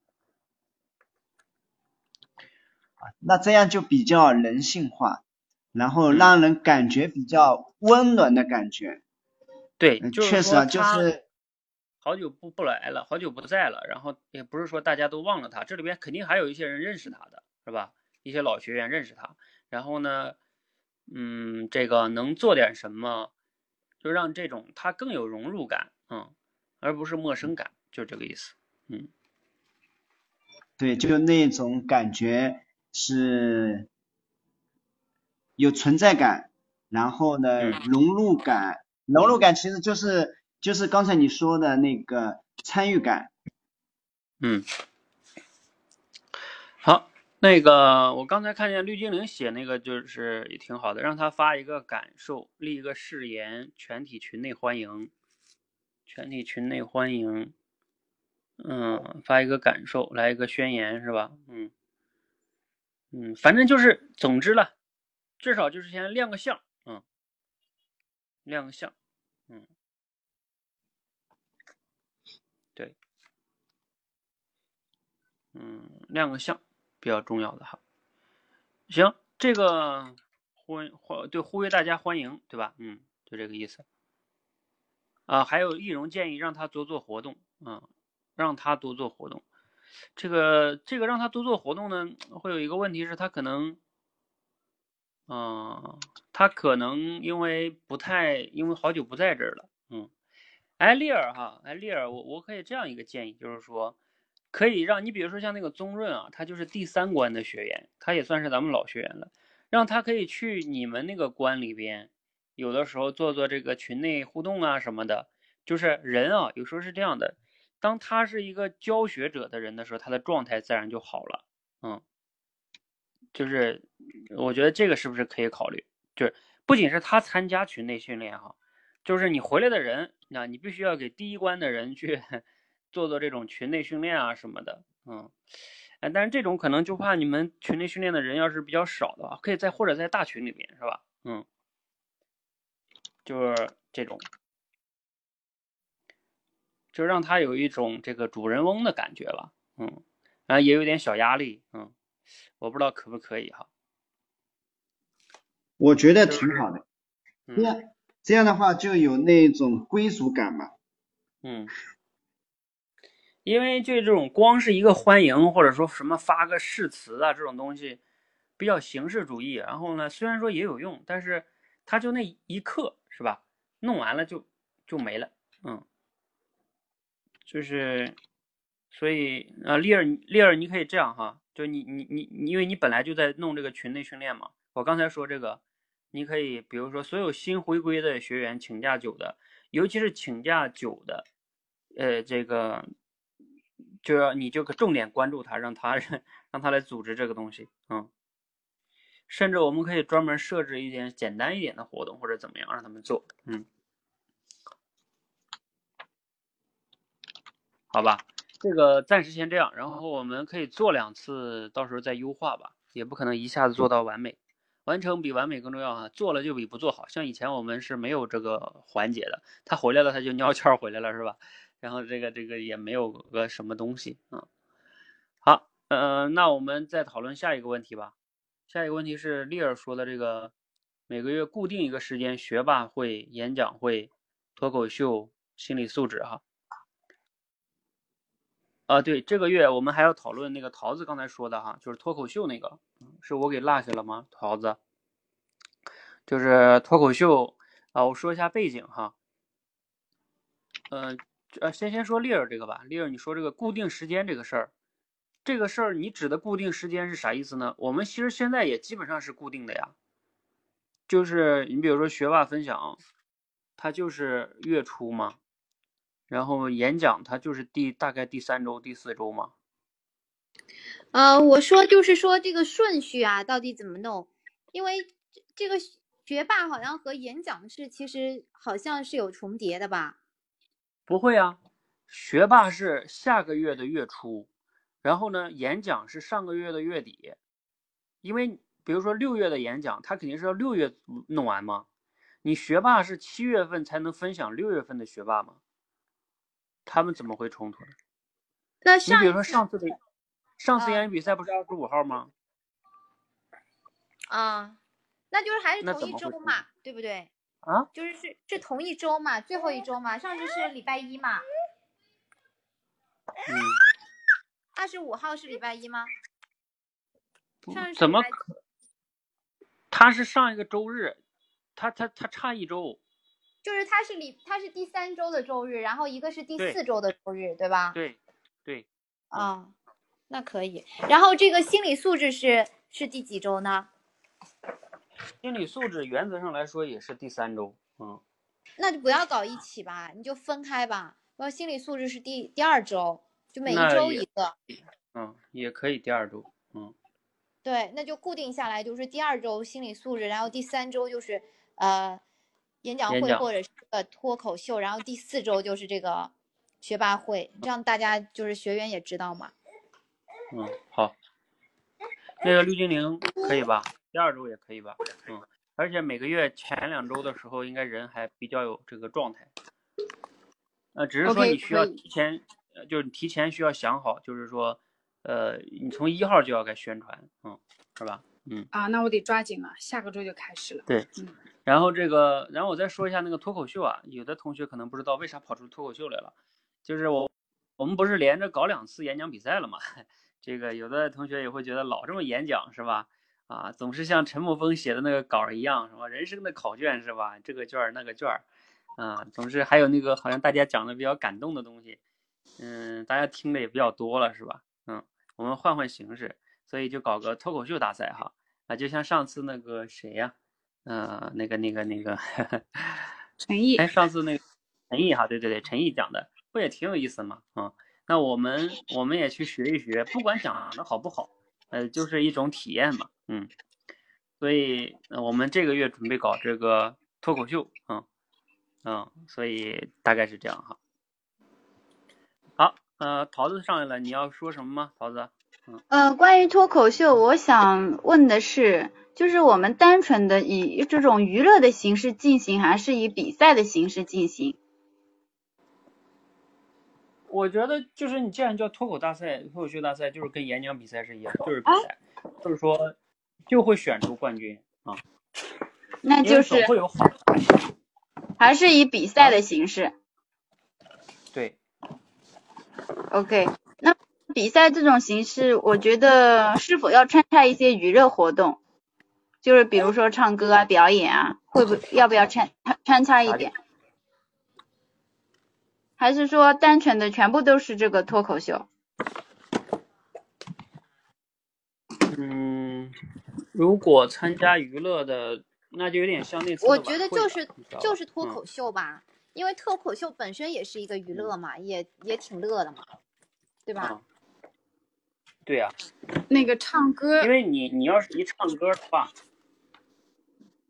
那这样就比较人性化，然后让人感觉比较温暖的感觉。对，确实啊，就是好久不不来了，好久不在了，然后也不是说大家都忘了他，这里边肯定还有一些人认识他的，是吧？一些老学员认识他，然后呢？嗯，这个能做点什么，就让这种他更有融入感，嗯，而不是陌生感，就这个意思，嗯，对，就那种感觉是有存在感，然后呢，融入感，融入感其实就是就是刚才你说的那个参与感，嗯，好。那个，我刚才看见绿精灵写那个，就是也挺好的，让他发一个感受，立一个誓言，全体群内欢迎，全体群内欢迎，嗯，发一个感受，来一个宣言，是吧？嗯，嗯，反正就是，总之了，至少就是先亮个相，亮相，嗯，对，嗯，亮个相。比较重要的哈，行，这个欢欢对呼吁大家欢迎，对吧？嗯，就这个意思。啊，还有易容建议让他多做活动，嗯，让他多做活动。这个这个让他多做活动呢，会有一个问题是他可能，嗯，他可能因为不太，因为好久不在这儿了，嗯，哎，丽儿哈，哎，丽儿，我我可以这样一个建议，就是说。可以让你，比如说像那个宗润啊，他就是第三关的学员，他也算是咱们老学员了。让他可以去你们那个关里边，有的时候做做这个群内互动啊什么的。就是人啊，有时候是这样的，当他是一个教学者的人的时候，他的状态自然就好了。嗯，就是我觉得这个是不是可以考虑？就是不仅是他参加群内训练哈，就是你回来的人，那你必须要给第一关的人去 *laughs* 做做这种群内训练啊什么的。嗯，哎，但是这种可能就怕你们群内训练的人要是比较少的话，可以在或者在大群里面是吧？嗯，就是这种。就让他有一种这个主人翁的感觉了，嗯，然后也有点小压力，嗯，我不知道可不可以哈。我觉得挺好的，嗯这样这样的话就有那种归属感嘛。嗯，因为就这种光是一个欢迎或者说什么发个誓词啊这种东西，比较形式主义。然后呢，虽然说也有用，但是它就那一刻是吧？弄完了就就没了，嗯。就是，所以啊，丽儿，丽儿，你可以这样哈，就你你你你，因为你本来就在弄这个群内训练嘛，我刚才说这个，你可以比如说所有新回归的学员请假久的，尤其是请假久的，呃，这个就要你就可重点关注他，让他让他来组织这个东西，嗯，甚至我们可以专门设置一点简单一点的活动或者怎么样让他们做，嗯。好吧，这个暂时先这样，然后我们可以做两次，到时候再优化吧，也不可能一下子做到完美，完成比完美更重要啊，做了就比不做好。像以前我们是没有这个环节的，他回来了他就尿悄回来了是吧？然后这个这个也没有个什么东西啊。好，呃，那我们再讨论下一个问题吧。下一个问题是丽儿说的这个每个月固定一个时间，学霸会、演讲会、脱口秀、心理素质哈。啊，啊对，这个月我们还要讨论那个桃子刚才说的哈，就是脱口秀那个，是我给落下了吗？桃子，就是脱口秀啊，我说一下背景哈。呃，呃，先先说丽儿这个吧，丽儿，你说这个固定时间这个事儿，这个事儿你指的固定时间是啥意思呢？我们其实现在也基本上是固定的呀，就是你比如说学霸分享，它就是月初嘛。然后演讲它就是第大概第三周、第四周嘛。呃，我说就是说这个顺序啊，到底怎么弄？因为这个学霸好像和演讲是其实好像是有重叠的吧？不会啊，学霸是下个月的月初，然后呢，演讲是上个月的月底。因为比如说六月的演讲，他肯定是要六月弄完嘛。你学霸是七月份才能分享六月份的学霸嘛？他们怎么会冲突呢？那你比如说上次的上次啊演讲比赛不是二十五号吗？啊，那就是还是同一周嘛，对不对？啊？就是是是同一周嘛，最后一周嘛，上次是礼拜一嘛，嗯，二十五号是礼拜一吗？上怎么可？他是上一个周日，他他他差一周。就是它是礼，它是第三周的周日，然后一个是第四周的周日，对吧？对对，啊，那可以。然后这个心理素质是是第几周呢？心理素质原则上来说也是第三周。嗯，那就不要搞一起吧，你就分开吧。要心理素质是第第二周，就每一周一个。嗯，也可以第二周。嗯，对，那就固定下来，就是第二周心理素质，然后第三周就是呃演讲会或者是呃脱口秀，然后第四周就是这个学霸会，这样大家就是学员也知道嘛。嗯，好。那个绿精灵可以吧？第二周也可以吧？嗯，而且每个月前两周的时候，应该人还比较有这个状态。呃，只是说你需要提前，呃，就是你提前需要想好，就是说，呃，你从一号就要该宣传，嗯，是吧？嗯。啊，那我得抓紧了，下个周就开始了。对嗯，然后这个，然后我再说一下那个脱口秀啊，有的同学可能不知道为啥跑出脱口秀来了，就是我我们不是连着搞两次演讲比赛了嘛？*laughs* 这个有的同学也会觉得老这么演讲是吧？啊，总是像陈木峰写的那个稿儿一样，什么？人生的考卷是吧？这个卷儿那个卷儿，啊，总是还有那个好像大家讲的比较感动的东西，嗯，大家听的也比较多了是吧？嗯，我们换换形式，所以就搞个脱口秀大赛哈。啊，就像上次那个谁呀、呃，那个那个那个，*laughs* 陈毅哎，上次那个陈毅哈，对对对，陈毅讲的不也挺有意思吗？啊、那我们我们也去学一学，不管讲的好不好，呃，就是一种体验嘛，嗯，所以、呃我们这个月准备搞这个脱口秀，嗯嗯，所以大概是这样哈。好，呃，桃子上来了，你要说什么吗？桃子？呃，关于脱口秀，我想问的是，就是我们单纯的以这种娱乐的形式进行，还是以比赛的形式进行？我觉得就是你既然叫脱口大赛、脱口秀大赛，就是跟演讲比赛是一样，就是比赛，就是说就会选出冠军啊，那就是总会有好。还是以比赛的形式。对，OK，那比赛这种形式，我觉得是否要穿插一些娱乐活动？就是比如说唱歌啊、表演啊，会不要不要穿穿插一点？还是说单纯的全部都是这个脱口秀？嗯，如果参加娱乐的，那就有点像那次我觉得就是就是脱嗯口秀吧，因为脱口秀本身也是一个娱乐嘛，也也挺乐的嘛，对吧？啊对呀、那个唱歌因为你你要是一唱歌的话，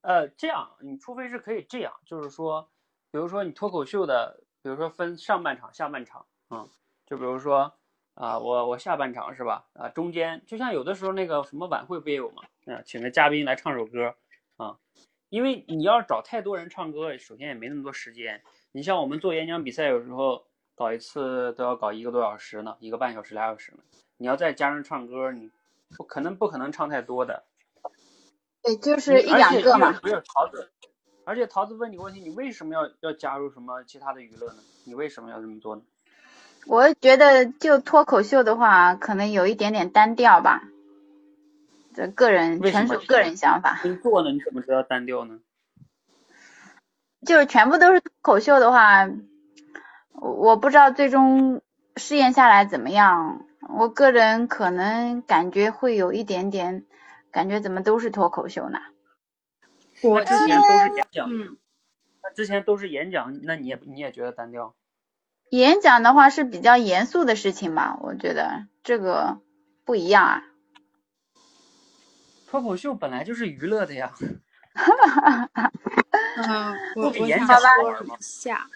呃，这样你除非是可以这样，就是说，比如说你脱口秀的，比如说分上半场、下半场，嗯，就比如说啊、我我下半场是吧？啊、中间就像有的时候那个什么晚会不也有嘛？啊、请个嘉宾来唱首歌啊，因为你要找太多人唱歌，首先也没那么多时间。你像我们做演讲比赛，有时候搞一次都要搞一个多小时呢，一个半小时、俩小时呢。你要再加上唱歌，你不可能不可能唱太多的，对，就是一两个嘛。不是桃子，而且桃子问你个问题，你为什么要要加入什么其他的娱乐呢？你为什么要这么做呢？我觉得就脱口秀的话，可能有一点点单调吧。这个人纯属个人想法，你做呢？你怎么知道单调呢？就是全部都是脱口秀的话，我我不知道最终试验下来怎么样。我个人可能感觉会有一点点，感觉怎么都是脱口秀呢？我之前都是演讲，嗯，那之前都是演讲，那你也你也觉得单调？演讲的话是比较严肃的事情吧，我觉得这个不一样啊。脱口秀本来就是娱乐的呀。*laughs* 嗯，我我想不比演讲好说一下，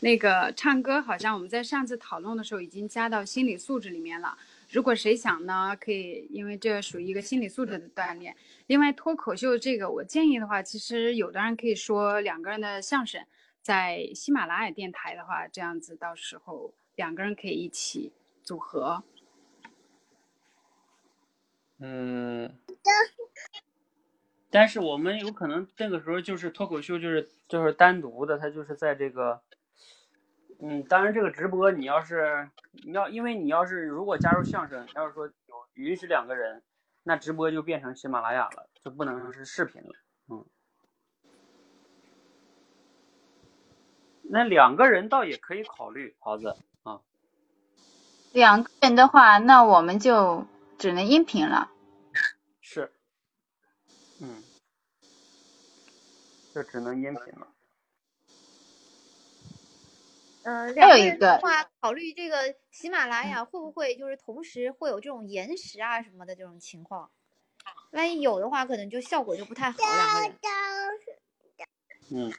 那个唱歌好像我们在上次讨论的时候已经加到心理素质里面了。如果谁想呢，可以，因为这属于一个心理素质的锻炼。另外，脱口秀这个，我建议的话，其实有的人可以说两个人的相声，在喜马拉雅电台的话，这样子到时候两个人可以一起组合。嗯，但是我们有可能那个时候就是脱口秀，就是就是单独的，它就是在这个，嗯，当然这个直播你要是你要，因为你要是如果加入相声，要是说有允许两个人，那直播就变成喜马拉雅了，就不能是视频了，嗯。那两个人倒也可以考虑，桃子啊，两个人的话，那我们就只能音频了。是，嗯，就只能音频了。嗯，还两个有一个人的话，考虑这个喜马拉雅会不会就是同时会有这种延时啊什么的这种情况？万一有的话，可能就效果就不太好。两个人，嗯，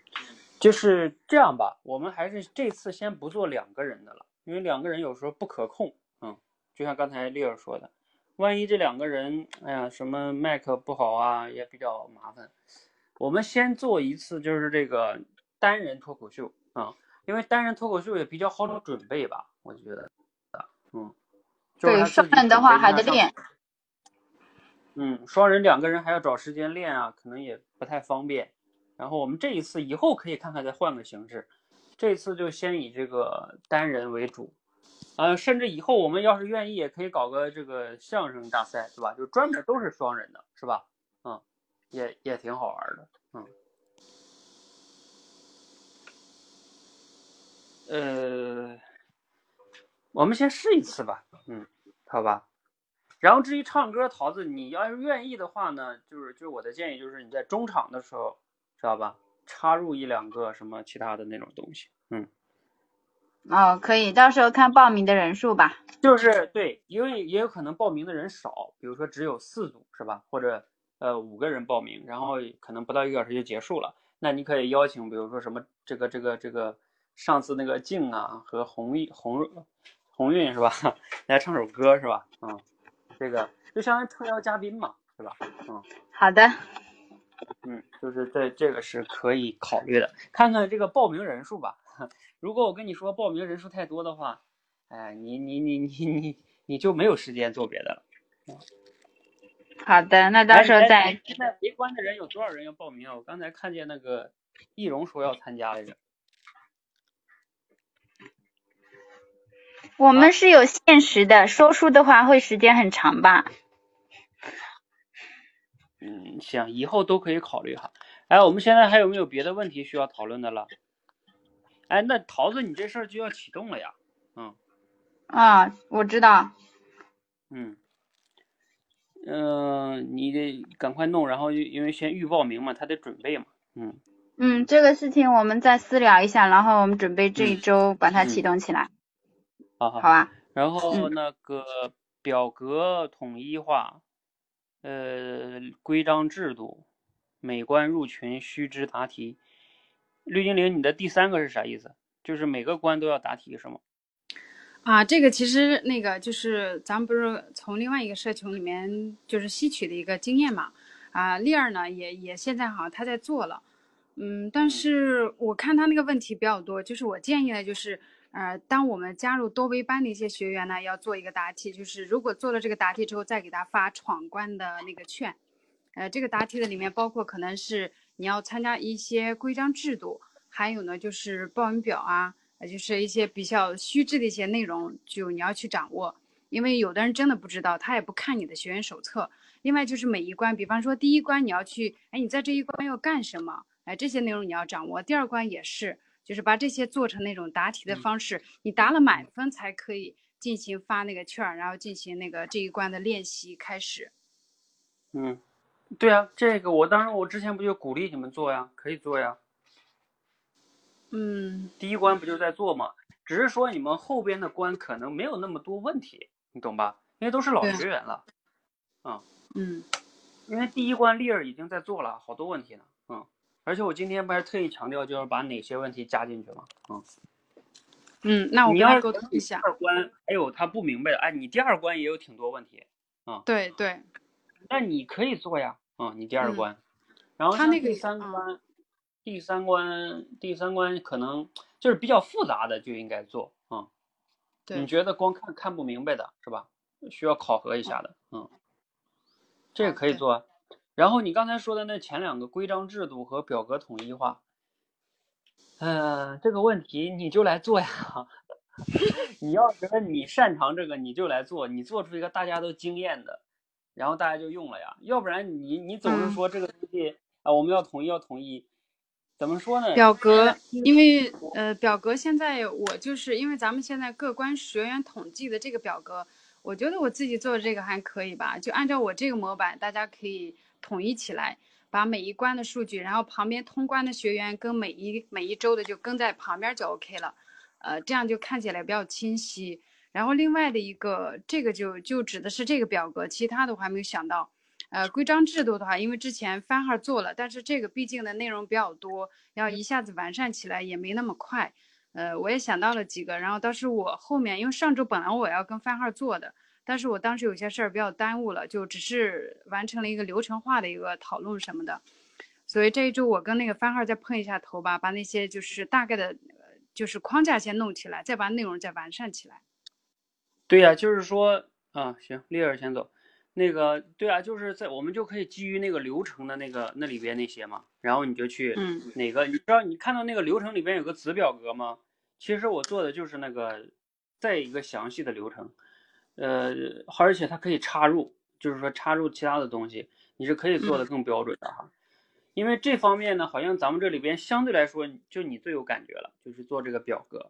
就是这样吧，我们还是这次先不做两个人的了，因为两个人有时候不可控。嗯，就像刚才丽儿说的，万一这两个人，哎呀，什么麦克不好啊，也比较麻烦。我们先做一次，就是这个单人脱口秀啊、因为单人脱口秀也比较好准备吧，我觉得，嗯，就是对，双人的话还得练。嗯，双人两个人还要找时间练啊，可能也不太方便。然后我们这一次以后可以看看再换个形式，这次就先以这个单人为主，呃，甚至以后我们要是愿意，也可以搞个这个相声大赛，对吧？就专门都是双人的，是吧？嗯，也也挺好玩的，嗯。呃，我们先试一次吧，嗯，好吧。然后至于唱歌，桃子，你要是愿意的话呢，就是就是我的建议就是你在中场的时候，知道吧？插入一两个什么其他的那种东西，嗯，哦，可以，到时候看报名的人数吧。就是对，因为也有可能报名的人少，比如说只有四组是吧？或者呃五个人报名，然后可能不到一个小时就结束了。那你可以邀请，比如说什么这个这个这个上次那个静啊和红运红红运是吧？*laughs* 来唱首歌是吧？嗯，这个就相当于特邀嘉宾嘛，是吧？嗯，好的，嗯，就是这这个是可以考虑的，看看这个报名人数吧。*laughs* 如果我跟你说报名人数太多的话，哎，你你你你你你就没有时间做别的了。好的，那到时候再哎现在围观的人有多少人要报名啊？我刚才看见那个易容说要参加来着。我们是有限时的，说书的话会时间很长吧？嗯，行，以后都可以考虑哈。哎，我们现在还有没有别的问题需要讨论的了？哎，那桃子，你这事儿就要启动了呀。嗯啊，我知道。嗯嗯、你得赶快弄，然后因因为先预报名嘛，他得准备嘛。嗯，嗯，这个事情我们再私聊一下，然后我们准备这一周把它启动起来，好好好吧？然后嗯那个表格统一化，呃，规章制度，每关入群须知答题。绿精灵，你的第三个是啥意思？就是每个关都要答题是吗？啊，这个其实那个就是咱们不是从另外一个社群里面就是吸取的一个经验嘛，啊，丽儿呢也也现在好像她在做了，嗯，但是我看她那个问题比较多，就是我建议呢，就是呃，当我们加入多维班的一些学员呢，要做一个答题，就是如果做了这个答题之后，再给他发闯关的那个券，呃，这个答题的里面包括可能是你要参加一些规章制度，还有呢就是报名表啊。呃，就是一些比较虚知的一些内容，就你要去掌握，因为有的人真的不知道，他也不看你的学员手册。另外就是每一关，比方说第一关你要去，哎，你在这一关要干什么？哎，这些内容你要掌握。第二关也是，就是把这些做成那种答题的方式，你答了满分才可以进行发那个券儿，然后进行那个这一关的练习开始。嗯，对啊，这个我当时我之前不就鼓励你们做呀，可以做呀。嗯，第一关不就在做吗？只是说你们后边的关可能没有那么多问题，你懂吧？因为都是老学员了。嗯嗯，因为第一关丽儿已经在做了，好多问题呢。嗯，而且我今天不是特意强调，就是把哪些问题加进去吗？嗯，嗯，那我们要沟通一下。二关还有他不明白的，哎，你第二关也有挺多问题，嗯对对，那你可以做呀。嗯，你第二嗯关，然后他那个第三嗯关，第三关，第三关可能就是比较复杂的就应该做。嗯，对你觉得光看看不明白的是吧？需要考核一下的。嗯，这个可以做啊。然后你刚才说的那前两个规章制度和表格统一化，呃，这个问题你就来做呀。*laughs* 你要觉得你擅长这个，你就来做，你做出一个大家都惊艳的，然后大家就用了呀。要不然你你总是嗯说这个东西啊，我们要统一要统一，怎么说呢？表格，因为呃，表格现在我就是因为咱们现在各关学员统计的这个表格，我觉得我自己做的这个还可以吧，就按照我这个模板，大家可以统一起来，把每一关的数据，然后旁边通关的学员跟每一每一周的就跟在旁边就 OK 了，呃，这样就看起来比较清晰。然后另外的一个，这个就就指的是这个表格，其他的我还没有想到。呃，规章制度的话，因为之前番号做了，但是这个毕竟的内容比较多，要一下子完善起来也没那么快。呃，我也想到了几个，然后当时我后面因为上周本来我要跟番号做的，但是我当时有些事儿比较耽误了，就只是完成了一个流程化的一个讨论什么的。所以这一周我跟那个番号再碰一下头吧，把那些就是大概的，呃就是框架先弄起来，再把内容再完善起来。对呀、就是说啊，行，丽儿先走。那个，对啊，就是在我们就可以基于那个流程的那个那里边那些嘛，然后你就去嗯哪个，你知道你看到那个流程里边有个子表格吗？其实我做的就是那个再一个详细的流程，呃，而且它可以插入，就是说插入其他的东西，你是可以做的更标准的哈。因为这方面呢，好像咱们这里边相对来说就你最有感觉了，就是做这个表格，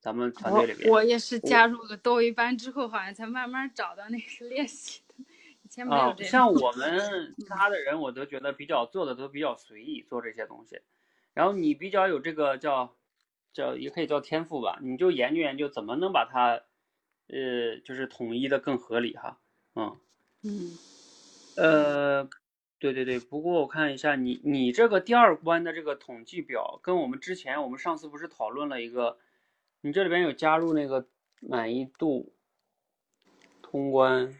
咱们团队里边。我我也是加入了多一班之后，好像才慢慢找到那个练习的。以前没有啊，这样。像我们其他的人，我都觉得比较做的都比较随意，做这些东西。然后你比较有这个叫叫也可以叫天赋吧，你就研究研究怎么能把它呃就是统一的更合理哈，嗯嗯呃对对对，不过我看一下你你这个第二关的这个统计表，跟我们之前我们上次不是讨论了一个，你这里边有加入那个满意度通关。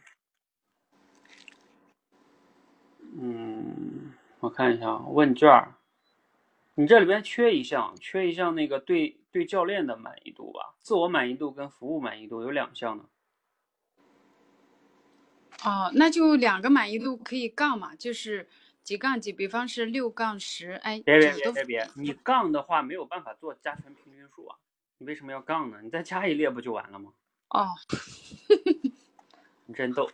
嗯，我看一下啊，问卷儿，你这里边缺一项，缺一项那个对对教练的满意度吧，自我满意度跟服务满意度有两项呢。哦，那就两个满意度可以杠嘛，就是几杠几，比方是六杠十，哎，别别别别别，你杠的话没有办法做加权平均数啊，你为什么要杠呢？你再加一列不就完了吗？哦，你真逗。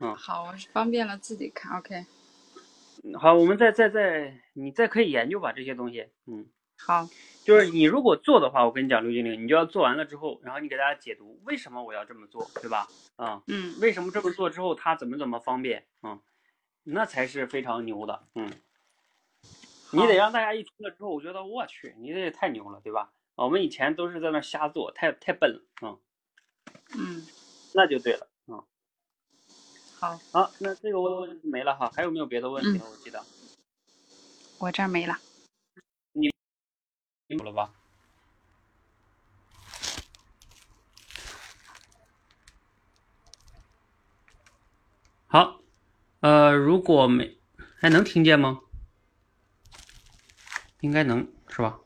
嗯好，我方便了自己看，OK，嗯好，我们再再再，你再可以研究吧这些东西，嗯。好，就是你如果做的话，我跟你讲，刘经理，你就要做完了之后，然后你给大家解读为什么我要这么做，对吧？啊、嗯为什么这么做之后它怎么怎么方便，嗯，那才是非常牛的，嗯。你得让大家一听了之后，我觉得我去，你这也太牛了，对吧？啊我们以前都是在那瞎做，太太笨了，嗯，嗯，那就对了，嗯。好，好，那这个问题没了哈，还有没有别的问题嗯？我记得我这儿没了。你有了吧？好，呃，如果没，还能听见吗？应该能，是吧？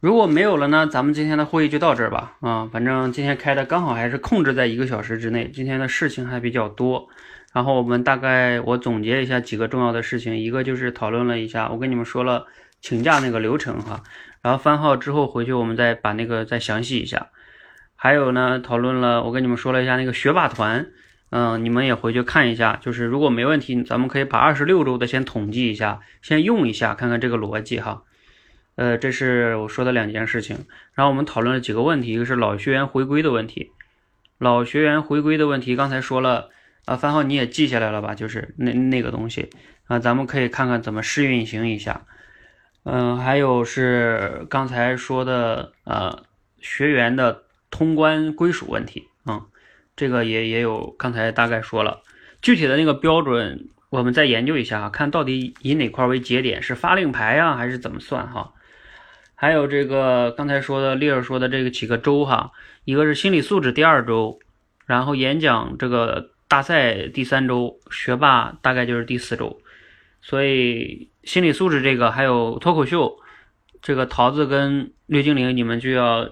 如果没有了呢，咱们今天的会议就到这儿吧。啊，反正今天开的刚好还是控制在一个小时之内，今天的事情还比较多。然后我们大概我总结一下几个重要的事情，一个就是讨论了一下，我跟你们说了请假那个流程哈，然后番号之后回去我们再把那个再详细一下。还有呢，讨论了，我跟你们说了一下那个学霸团，嗯、你们也回去看一下，就是如果没问题，咱们可以把二十六周的先统计一下，先用一下，看看这个逻辑哈。呃，这是我说的两件事情，然后我们讨论了几个问题，一个是老学员回归的问题，老学员回归的问题，刚才说了啊，番号你也记下来了吧？就是那那个东西啊，咱们可以看看怎么试运行一下。嗯，还有是刚才说的呃学员的通关归属问题，嗯，这个也也有刚才大概说了，具体的那个标准我们再研究一下，看到底以哪块为节点，是发令牌呀、还是怎么算哈？还有这个刚才说的丽儿说的这个几个周哈，一个是心理素质第二周，然后演讲这个大赛第三周，学霸大概就是第四周，所以心理素质这个还有脱口秀，这个桃子跟绿精灵你们就要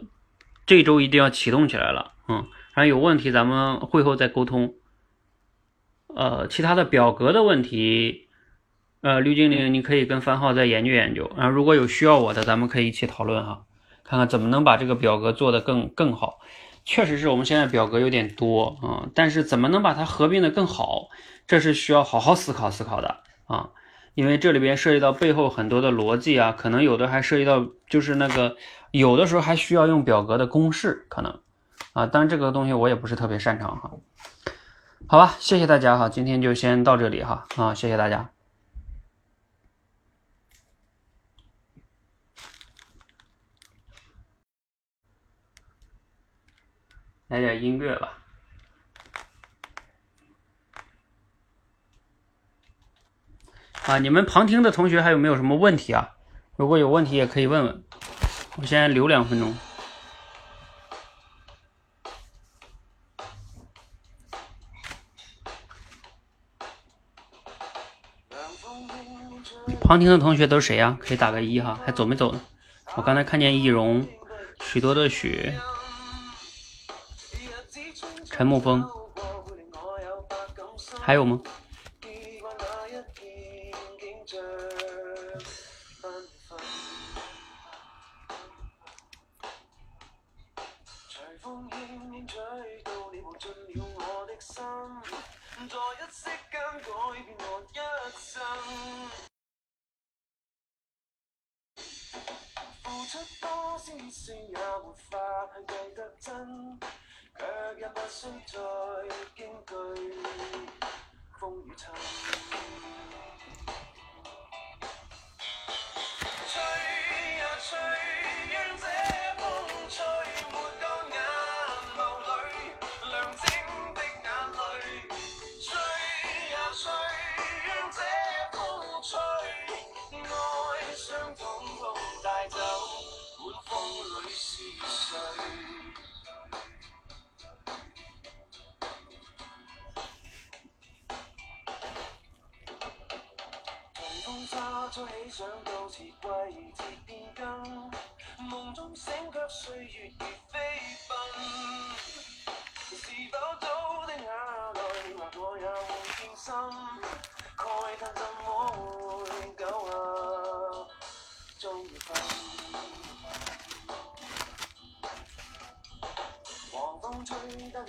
这周一定要启动起来了，嗯，然后有问题咱们会后再沟通。呃，其他的表格的问题，呃，绿精灵你可以跟番号再研究研究，然后如果有需要我的，咱们可以一起讨论哈，看看怎么能把这个表格做得更更好。确实是我们现在表格有点多啊、但是怎么能把它合并的更好，这是需要好好思考思考的啊，因为这里边涉及到背后很多的逻辑啊，可能有的还涉及到就是那个有的时候还需要用表格的公式，可能啊，当然这个东西我也不是特别擅长哈。好吧，谢谢大家哈，今天就先到这里哈啊，谢谢大家。来点音乐吧。啊，你们旁听的同学还有没有什么问题啊？如果有问题也可以问问。我先留两分钟。旁听的同学都是谁呀、可以打个一哈，还走没走呢？我刚才看见易容、许多的许、陈沐风，还有吗？付出多先算也沒法去計得真。也不需再惊惧风雨侵再起想到似季节变更，梦中醒却岁月如飞奔。是否早的下泪，或我也会变心？慨叹怎么会久啊，终于分。风吹得。